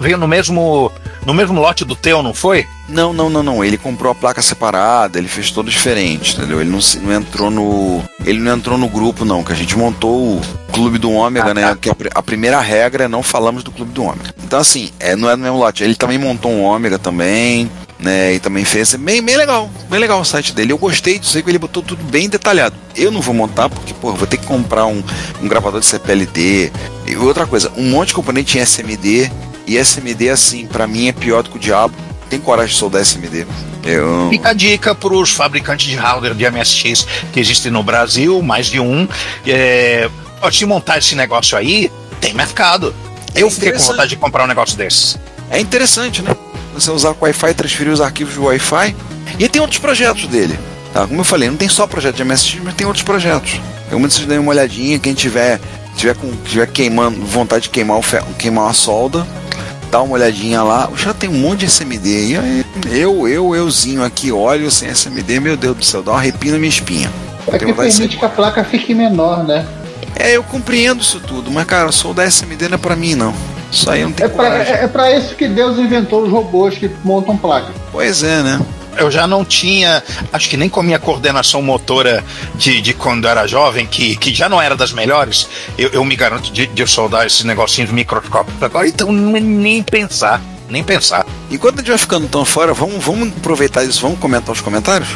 C: Veio no mesmo. No mesmo lote do teu, não foi?
D: Não, não, não, não. Ele comprou a placa separada, ele fez todo diferente, entendeu? Ele não, não entrou no. Ele não entrou no grupo, não, que a gente montou o Clube do Ômega, ah, né? Tá. Que a, a, primeira regra é não falamos do Clube do Ômega. Então, assim, é, não é no mesmo lote. Ele também montou um Ômega também né? E também fez bem, bem legal, bem legal o site dele. Eu gostei disso aí que ele botou tudo bem detalhado. Eu não vou montar porque, pô, vou ter que comprar um, um gravador de CPLD. E outra coisa, um monte de componente em SMD. E SMD, assim, para mim é pior do que o diabo. Tem coragem de soldar SMD.
C: Eu... Fica a dica para os fabricantes de hardware de MSX que existem no Brasil, mais de um. É, pode montar esse negócio aí, tem mercado. É eu fiquei com vontade de comprar um negócio desses.
D: É interessante, né? Você usar o Wi-Fi, transferir os arquivos do Wi-Fi. E tem outros projetos dele. Tá? Como eu falei, não tem só projeto de MSX, mas tem outros projetos. Eu muito vocês deem uma olhadinha, quem tiver, tiver, com, tiver queimando, vontade de queimar, o ferro, queimar uma solda, dá uma olhadinha lá. Já tem um monte de SMD. E eu, eu, euzinho aqui, olho sem SMD, meu Deus do céu, dá uma arrepio na minha espinha.
B: É que permite que a placa fique menor, né?
D: É, eu compreendo isso tudo, mas cara, soldar SMD não é pra mim, não. Isso aí não tem
B: é pra, é, é pra isso que Deus inventou os robôs que montam placa.
D: Pois é, né?
C: eu já não tinha, acho que nem com a minha coordenação motora de, de quando era jovem, que, que já não era das melhores, eu, eu me garanto de, de soldar esses negocinhos microscópicos agora, então nem pensar, nem pensar.
D: Enquanto a gente vai ficando tão fora, vamos, vamos aproveitar isso, vamos comentar os comentários?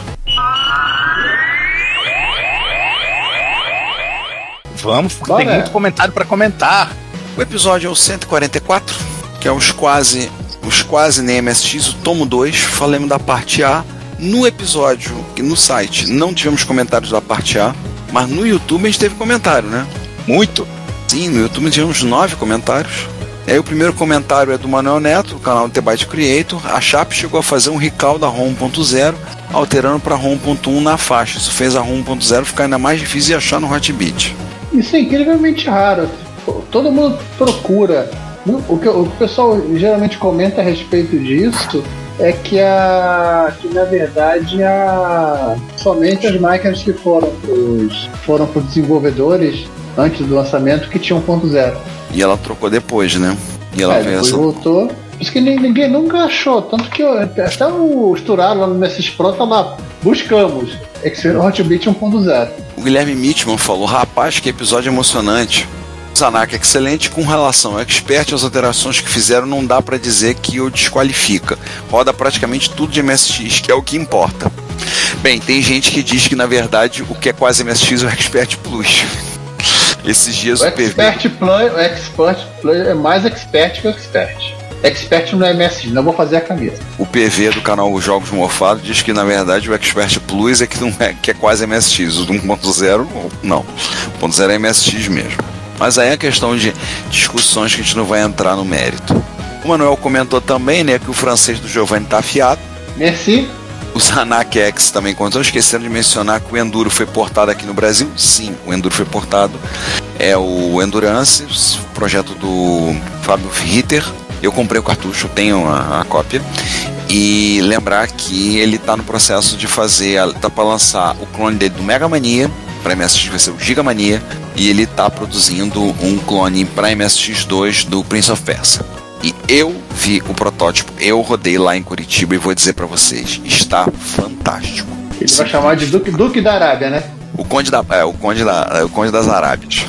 C: Vamos, tem muito comentário para comentar.
D: O episódio é o 144, que é os quase, os quase nem MSX, o tomo 2. Falamos da parte A. No episódio, no site, não tivemos comentários da parte A, mas no YouTube a gente teve comentário, né?
C: Muito?
D: Sim, no YouTube tivemos nove comentários. E aí o primeiro comentário é do Manuel Neto, do canal do Byte Creator. A Chape chegou a fazer um recall da ROM 1.0, alterando para ROM 1.1 na faixa. Isso fez a ROM 1.0 ficar ainda mais difícil de achar no Hotbit.
B: Isso é incrivelmente raro todo mundo procura. O que o pessoal geralmente comenta a respeito disso é que a que na verdade a somente as máquinas que foram pros, foram para os desenvolvedores antes do lançamento que tinha 1.0.
D: E ela trocou depois, né? E ela
B: É, depois
D: essa.
B: voltou. Por isso que ni- ninguém nunca achou. Tanto que eu- até o Esturado lá no MSX Pro tá lá. Buscamos. Experience Hot Beat 1.0.
D: O Guilherme Mitman falou: rapaz, que episódio emocionante. Zanak excelente com relação ao expert as alterações que fizeram, não dá pra dizer que o desqualifica. Roda praticamente tudo de MSX, que é o que importa. Bem, tem gente que diz que na verdade o que é quase MSX é o Expert Plus. Esses dias
B: O
D: o PV.
B: Expert Play, o Expert Play é mais expert que o Expert. Expert não é MSX, não vou fazer a camisa.
D: O PV do canal Jogos Mofados diz que na verdade o Expert Plus é que, não é, que é quase MSX. O do 1.0 não. O 1.0 é MSX mesmo. Mas aí é questão de discussões que a gente não vai entrar no mérito. O Manuel comentou também né, que o francês do Giovanni tá afiado.
B: Merci.
D: O Zanak X também contou, esquecendo de mencionar que o Enduro foi portado aqui no Brasil. Sim, o Enduro foi portado. É o Endurance, projeto do Fábio Ritter. Eu comprei o cartucho, tenho a, a cópia. E lembrar que ele está no processo de fazer, tá para lançar o clone dele do Mega Mania, para MSX vai ser o Giga Mania, e ele está produzindo um clone para MSX2 do Prince of Persia. E eu vi o protótipo, eu rodei lá em Curitiba e vou dizer para vocês, está fantástico.
B: Ele vai chamar de Duque, Duque da Arábia, né?
D: O Conde da, é, o Conde da, é, o Conde das Arábias.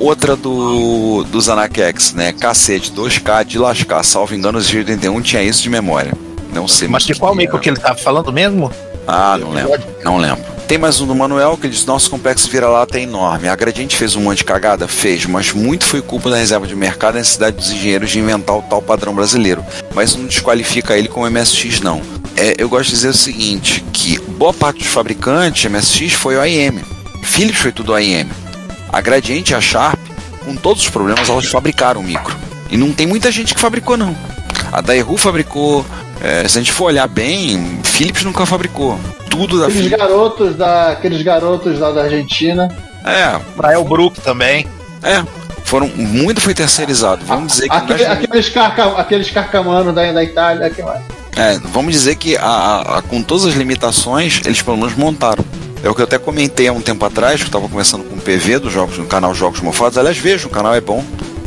D: Outra do do Zanak X, né? Cacete 2K de lascar, salvo engano, os 81 tinha isso de memória. Não sei
C: Mas de qual
D: que
C: que ele tava falando mesmo?
D: Ah, não lembro. Não lembro. Tem mais um do Manuel que diz: Nosso complexo vira-lata é enorme. A Gradiente fez um monte de cagada? Fez, mas muito foi culpa da reserva de mercado e da necessidade dos engenheiros de inventar o tal padrão brasileiro. Mas não desqualifica ele como MSX, não. É, eu gosto de dizer o seguinte: que boa parte dos fabricantes MSX foi OIM. Philips foi tudo OIM. A Gradiente e a Sharp, com todos os problemas, elas fabricaram o micro. E não tem muita gente que fabricou, não. A Daewoo fabricou. É, se a gente for olhar bem, Philips nunca fabricou. Tudo da
B: Aqueles
D: Philips.
B: garotos da, aqueles garotos lá da Argentina.
D: É,
C: Pra Elbrook também.
D: é. Foram, muito foi terceirizado. Vamos dizer que.
B: Aquele-
D: nós-
B: aqueles, carca, aqueles carcamanos da, da Itália. Que mais?
D: é, vamos dizer que a- a- a- com todas as limitações, eles pelo menos montaram. É o que eu até comentei há um tempo atrás, que eu estava conversando com o PV dos jogos, no canal Jogos Mofados. Aliás, vejo, o canal é bom,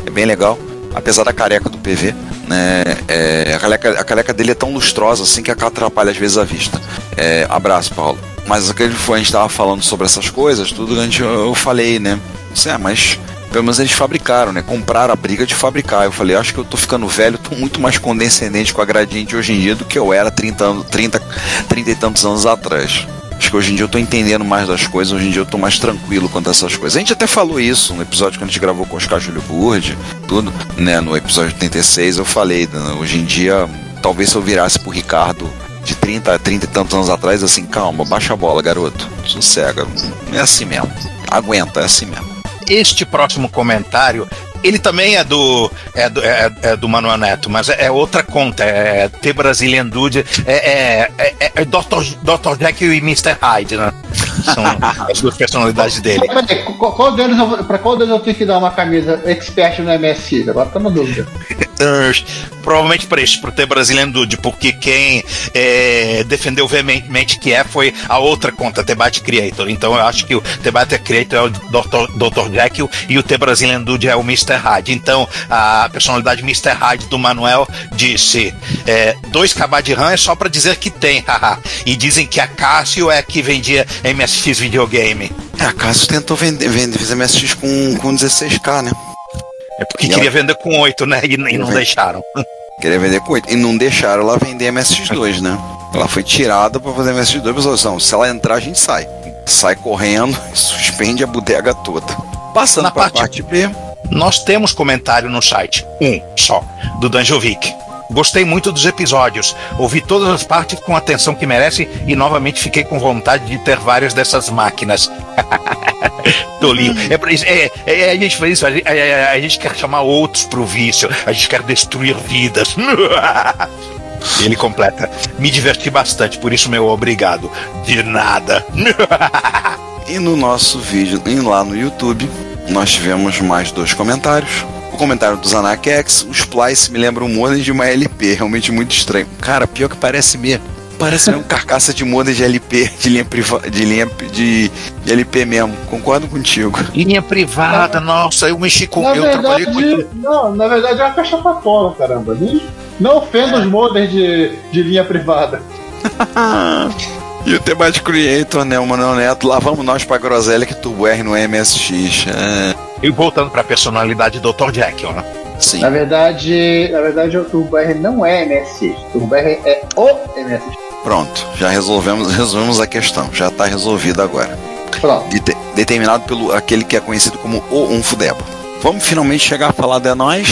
D: é bem legal. Apesar da careca do PV, né? é, a, careca, a careca dele é tão lustrosa assim que atrapalha às vezes a vista. É, abraço, Paulo. Mas aquele foi, a gente estava falando sobre essas coisas, tudo a gente, eu, eu falei, né? Disse, é, mas pelo menos eles fabricaram, né? Compraram a briga de fabricar. Eu falei, acho que eu tô ficando velho, tô muito mais condescendente com a Gradiente hoje em dia do que eu era 30, anos, 30, 30 e tantos anos atrás. Acho que hoje em dia eu tô entendendo mais das coisas, hoje em dia eu tô mais tranquilo quanto a essas coisas. A gente até falou isso no episódio que a gente gravou com o Oscar Júlio Burd, tudo, né? No episódio 86 eu falei, né, hoje em dia, talvez se eu virasse pro Ricardo de 30, 30 e tantos anos atrás, assim, calma, baixa a bola, garoto. Sossega. É assim mesmo. Aguenta, é assim mesmo.
C: Este próximo comentário, ele também é do é do, é, é do Manuel Neto, mas é, é outra conta, é T Brazilian Dude, é, é, é, é Dr. Dr. Jekyll e Mr. Hyde, né? São as duas personalidades dele.
B: Mas peraí, qual, qual deles eu, pra qual deles eu tenho que dar uma camisa expert no MSX? Agora tô na dúvida.
C: Uh, provavelmente para isso, pro T Brazilian Dude, porque quem é, defendeu veementemente que é foi a outra conta, Debate Creator. Então eu acho que o Debate Creator é o Dr. Dr. Jekyll e o T Brazilian Dude é o Mr. Hyde. Então a personalidade Mr. Hyde do Manuel disse: é, dois KB de RAM é só para dizer que tem, haha. e dizem que a Cássio é que vendia MSX videogame.
D: É, a Cassius tentou vender, vender fez MSX com, com 16k, né?
C: É porque
D: E
C: queria
D: ela-
C: vender com 8, né? E, e não
D: vender.
C: deixaram.
D: Queria vender com 8. E não deixaram ela vender MSX2, né? Ela foi tirada pra fazer MSX2, mas falou assim, não, se ela entrar, a gente sai. Sai correndo suspende a bodega toda. Passando
C: Na
D: pra
C: parte-
D: parte B,
C: Nós temos comentário no site, um só, do Danjovic. Gostei muito dos episódios, ouvi todas as partes com a atenção que merece e novamente fiquei com vontade de ter várias dessas máquinas. Tolinho. É, por isso- é, é, a gente faz isso, a gente, é, a gente quer chamar outros pro vício, a gente quer destruir vidas. Ele completa. Me diverti bastante, por isso meu obrigado. De nada.
D: e no nosso vídeo, lá no YouTube, nós tivemos mais dois comentários. O comentário do Zanak X, o Splice me lembra um modem de uma LP, realmente muito estranho. Cara, pior que parece mesmo. Parece mesmo carcaça de moda de LP, de linha privada, de linha de, de LP mesmo. Concordo contigo.
C: Linha privada, nossa, eu mexi com.
B: Na
C: eu trabalhei
B: verdade,
C: com.
B: não, na verdade é uma caixa papola, caramba. Não ofenda os modems de, de linha privada.
D: E o Thematic Creator, né? O Manuel Neto, lá vamos nós pra groselha que Turbo R no MSX. É,
C: E voltando pra personalidade do Dr. Jekyll, né?
D: sim.
B: Na verdade, na verdade o Turbo R não é MSX. O Turbo R é o MSX.
D: Pronto, já resolvemos, resolvemos a questão. Já tá resolvida agora.
B: Pronto.
D: Dete- determinado pelo aquele que é conhecido como o Unfudebo. Vamos finalmente chegar a falar de nós.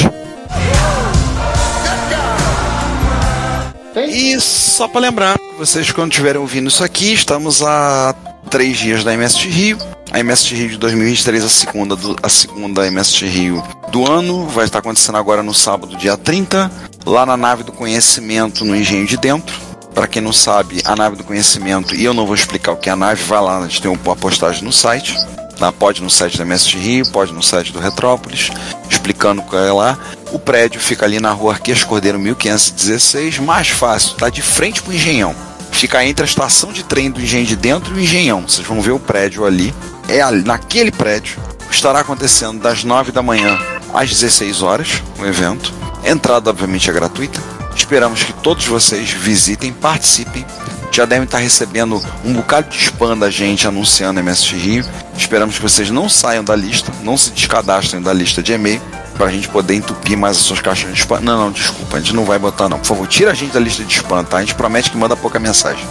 B: Tem?
D: E só para lembrar, vocês quando estiverem ouvindo isso aqui, estamos a três dias da MST Rio. A MST Rio de 2023, a segunda, do, a segunda MST Rio do ano, vai estar acontecendo agora no sábado, dia 30, lá na nave do conhecimento no Engenho de Dentro. Para quem não sabe, a nave do conhecimento, e eu não vou explicar o que é a nave, vai lá, a gente tem uma postagem no site. Tá? Pode no site da MST Rio, pode no site do Retrópolis, explicando qual é lá. O prédio fica ali na rua Arquias Cordeiro 1516, mais fácil, tá de frente pro Engenhão. Fica entre a estação de trem do Engenho de Dentro e o Engenhão. Vocês vão ver o prédio ali. É ali, naquele prédio. Estará acontecendo das 9 da manhã às 16 horas o evento. Entrada, obviamente, é gratuita. Esperamos que todos vocês visitem, participem. Já devem estar recebendo um bocado de spam da gente anunciando MSX Rio. Esperamos que vocês não saiam da lista, não se descadastrem da lista de e-mail, para a gente poder entupir mais as suas caixas de spam. Não, não, desculpa, a gente não vai botar não. Por favor, tira a gente da lista de spam, tá? A gente promete que manda pouca mensagem.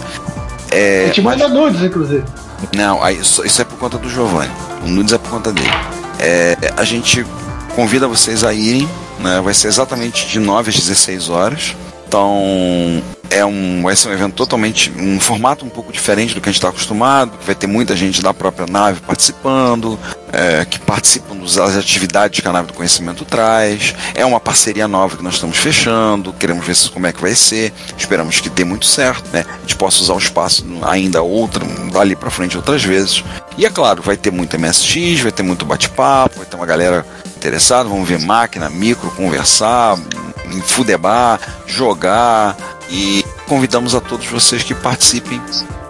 B: A
D: É,
B: gente
D: mas-
B: manda nudes, inclusive.
D: não, isso, isso é por conta do Giovanni. O Nudes é por conta dele. É, a gente convida vocês a irem, né? Vai ser exatamente de 9 às 16 horas. Então, é um, vai ser um evento totalmente, um formato um pouco diferente do que a gente está acostumado. Vai ter muita gente da própria nave participando, é, que participam das atividades que a nave do conhecimento traz. É uma parceria nova que nós estamos fechando. Queremos ver como é que vai ser. Esperamos que dê muito certo, né? A gente possa usar o espaço ainda outra, dali para frente outras vezes. E é claro, vai ter muito MSX, vai ter muito bate-papo, vai ter uma galera interessada. Vamos ver máquina, micro, conversar, em fudebar, jogar e convidamos a todos vocês que participem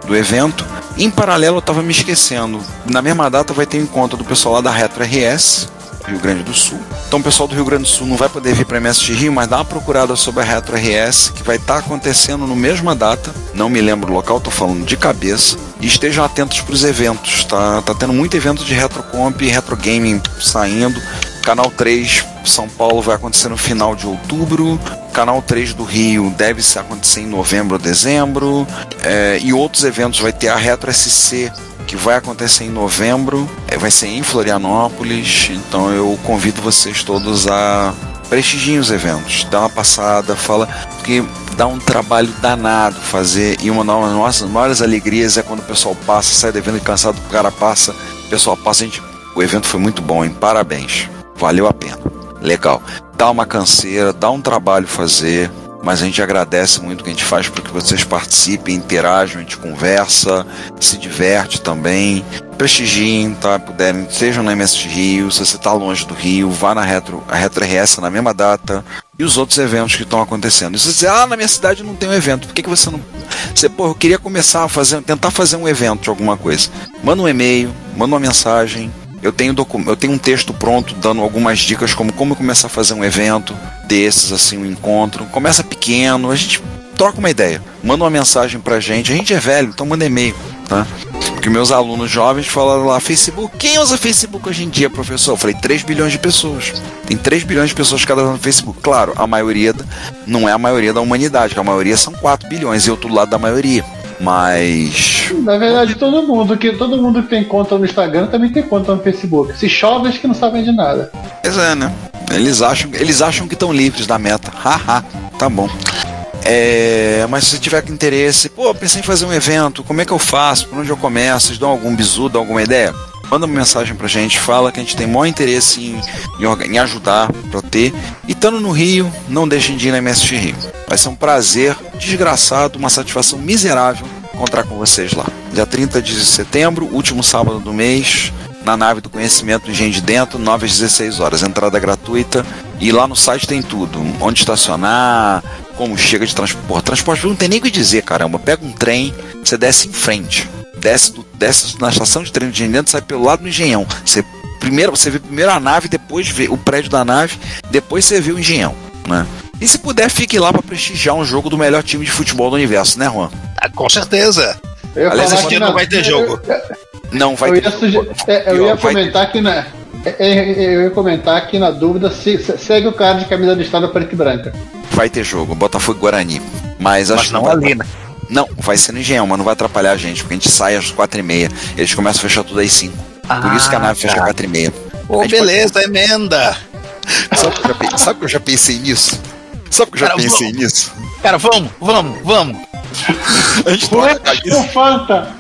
D: do evento. Em paralelo, eu estava me esquecendo. Na mesma data vai ter um encontro do pessoal lá da Retro RS, Rio Grande do Sul. Então o pessoal do Rio Grande do Sul não vai poder vir para MST Rio, mas dá uma procurada sobre a Retro RS, que vai estar acontecendo no mesma data. Não me lembro o local, tô falando de cabeça. E estejam atentos para os eventos, tá? Tá tendo muito evento de retrocomp e retro gaming saindo. Canal 3 São Paulo vai acontecer no final de outubro. Canal 3 do Rio deve acontecer em novembro ou dezembro. É, e outros eventos vai ter a Retro SC que vai acontecer em novembro, é, vai ser em Florianópolis, então eu convido vocês todos a prestigiem os eventos, dá uma passada, fala, porque dá um trabalho danado fazer, e uma das nossas maiores alegrias é quando o pessoal passa, sai do evento cansado, o cara passa, o pessoal passa, gente, o evento foi muito bom, hein? Parabéns, valeu a pena, legal. Dá uma canseira, dá um trabalho fazer, mas a gente agradece muito o que a gente faz para que vocês participem, interajam, a gente conversa, se diverte também. Prestigiem, tá? Puderem, sejam na MST Rio, se você está longe do Rio, vá na Retro, a Retro RS na mesma data e os outros eventos que estão acontecendo. E se você dizer, ah, na minha cidade não tem um evento, por que, que você não. Você, pô, eu queria começar a fazer, tentar fazer um evento de alguma coisa. Manda um e-mail, manda uma mensagem, eu tenho, eu tenho um texto pronto dando algumas dicas como como começar a fazer um evento desses, assim, um encontro. Começa pequeno, a gente troca uma ideia, manda uma mensagem pra gente. A gente é velho, então manda e-mail, tá? Porque meus alunos jovens falaram lá, Facebook, quem usa Facebook hoje em dia, professor? Eu falei, 3 bilhões de pessoas. Tem 3 bilhões de pessoas cada no Facebook. Claro, a maioria não é a maioria da humanidade, a maioria são 4 bilhões, e eu tô do lado da maioria. Mas
B: Na verdade, todo mundo que todo mundo que tem conta no Instagram também tem conta no Facebook. Se chove, acho que não sabem de nada.
D: Pois é, né? Eles acham, eles acham que estão livres da meta. Haha, tá bom. É, mas se você tiver interesse, pô, pensei em fazer um evento, como é que eu faço? Por onde eu começo? Vocês dão algum bizu, dão alguma ideia? Manda uma mensagem pra gente, fala que a gente tem maior interesse em, em, em ajudar pra ter. E estando no Rio, não deixem de ir na MSX Rio. Vai ser um prazer desgraçado, uma satisfação miserável encontrar com vocês lá. Dia 30 de setembro, último sábado do mês, na nave do conhecimento do Engenho de Dentro, 9 às 16 horas. Entrada gratuita. E lá no site tem tudo: onde estacionar, como chega de transporte. Transporte não tem nem o que dizer, caramba. Pega um trem, você desce em frente. Desce, do, desce na estação de trem do Engenhão, sai pelo lado do Engenhão. Você, primeiro, você vê primeiro a nave, depois vê o prédio da nave, depois você vê o Engenhão. Né? E se puder, fique lá para prestigiar um jogo do melhor time de futebol do universo, né, Juan?
C: Ah, com certeza.
B: Eu
C: Aliás, esse
B: que
C: dia não vai ter jogo.
D: Não vai
B: Eu
D: ter
B: ia, suge- é, eu ia comentar que na. Eu ia comentar aqui na dúvida se se- segue o cara de camisa listrada preta e branca.
D: vai ter jogo, Botafogo e Guarani. Mas acho
C: Mas
D: que
C: não
D: vai-
C: ali, né?
D: Não, vai ser no Engenhão, mas não vai atrapalhar a gente, porque a gente sai às quatro e meia. Eles começam a fechar tudo às cinco. Por isso que a nave fecha às
C: tá.
D: quatro e meia.
C: Ô,
D: gente
C: beleza, emenda.
D: Sabe que, eu já, pe- sabe que eu já pensei nisso? Sabe que eu já
C: Cara,
D: pensei
C: vamos.
D: nisso?
C: Cara, vamos, vamos, vamos.
D: A gente camisa.
B: Fanta!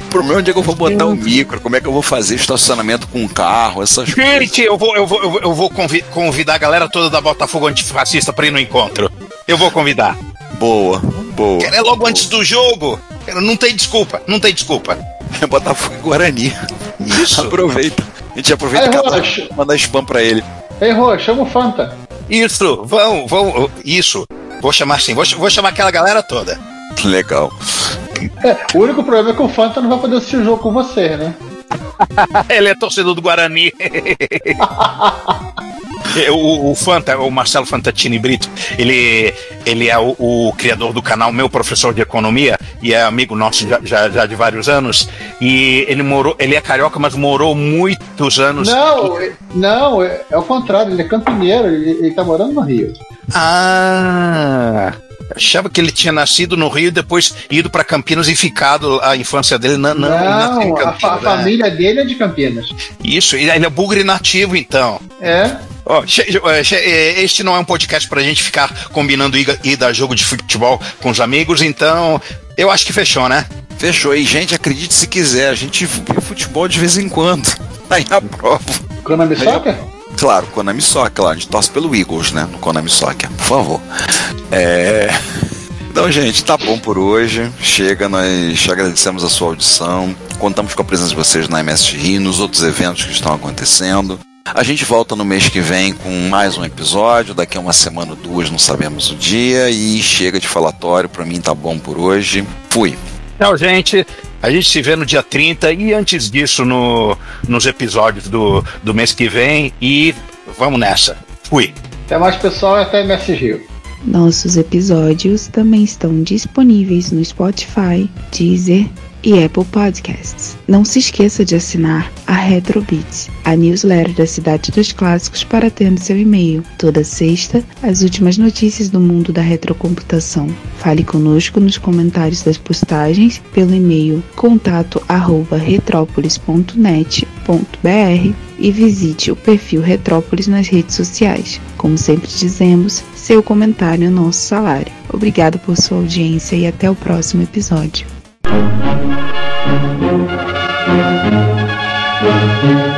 D: O problema é onde é que eu vou botar o micro, como é que eu vou fazer estacionamento com o carro, essas coisas.
C: Gente, eu vou, eu vou, eu vou- eu vou convi- convidar a galera toda da Botafogo Antifascista pra ir no encontro. Eu vou convidar.
D: Boa, boa.
C: É logo antes do jogo. Não tem desculpa, não tem desculpa.
D: É Botafogo e Guarani.
C: Isso.
D: Aproveita. A gente aproveita
B: Aí,
D: e cada
B: Rocha.
D: manda spam pra ele.
B: Ei, Rô, chama o Fanta.
C: Isso, vão, vão, isso. Vou chamar assim, vou, vou chamar aquela galera toda.
D: Legal.
B: É, o único problema é que o Fanta não vai poder assistir o jogo com você, né?
C: Ele é torcedor do Guarani. o, o Fanta, o Marcelo Fantatini Brito, ele, ele é o, o criador do canal Meu Professor de Economia e é amigo nosso já, já, já de vários anos. E ele morou, ele é carioca, mas morou muitos anos.
B: Não, é- não, é, é o contrário, ele é campineiro, ele, ele tá morando no Rio.
C: Ah! Achava que ele tinha nascido no Rio e depois ido para Campinas e ficado a infância dele. Não, não,
B: Não, a, fa- a
C: Campinas, né?
B: família dele é de Campinas.
C: Isso, ele é bugre nativo, então.
B: É,
C: eh, este não é um podcast pra gente ficar combinando ida, a jogo de futebol com os amigos, então eu acho que fechou, né?
D: Fechou aí, gente. Acredite se quiser. A gente vê futebol de vez em quando. Aí a prova.
B: Konami Soccer?
D: Claro, Konami Soccer, claro. A gente torce pelo Eagles, né? No Konami Soccer, por favor. É. Então, gente, tá bom por hoje. Chega, nós agradecemos a sua audição. Contamos com a presença de vocês na MSG, nos outros eventos que estão acontecendo. A gente volta no mês que vem com mais um episódio. Daqui a uma semana ou duas, não sabemos o dia. E chega de falatório. Pra mim tá bom por hoje. Fui.
C: Tchau, gente. A gente se vê no dia 30 e antes disso no, nos episódios do, do mês que vem. E vamos nessa. Fui.
B: Até mais pessoal e até MS Rio.
G: Nossos episódios também estão disponíveis no Spotify, Deezer e Apple Podcasts. Não se esqueça de assinar a Retrobits, a newsletter da Cidade dos Clássicos para ter no seu e-mail. Toda sexta, as últimas notícias do mundo da retrocomputação. Fale conosco nos comentários das postagens pelo e-mail contato@retropolis.net.br e visite o perfil Retrópolis nas redes sociais. Como sempre dizemos, seu comentário é nosso salário. Obrigado por sua audiência e até o próximo episódio. Thank you.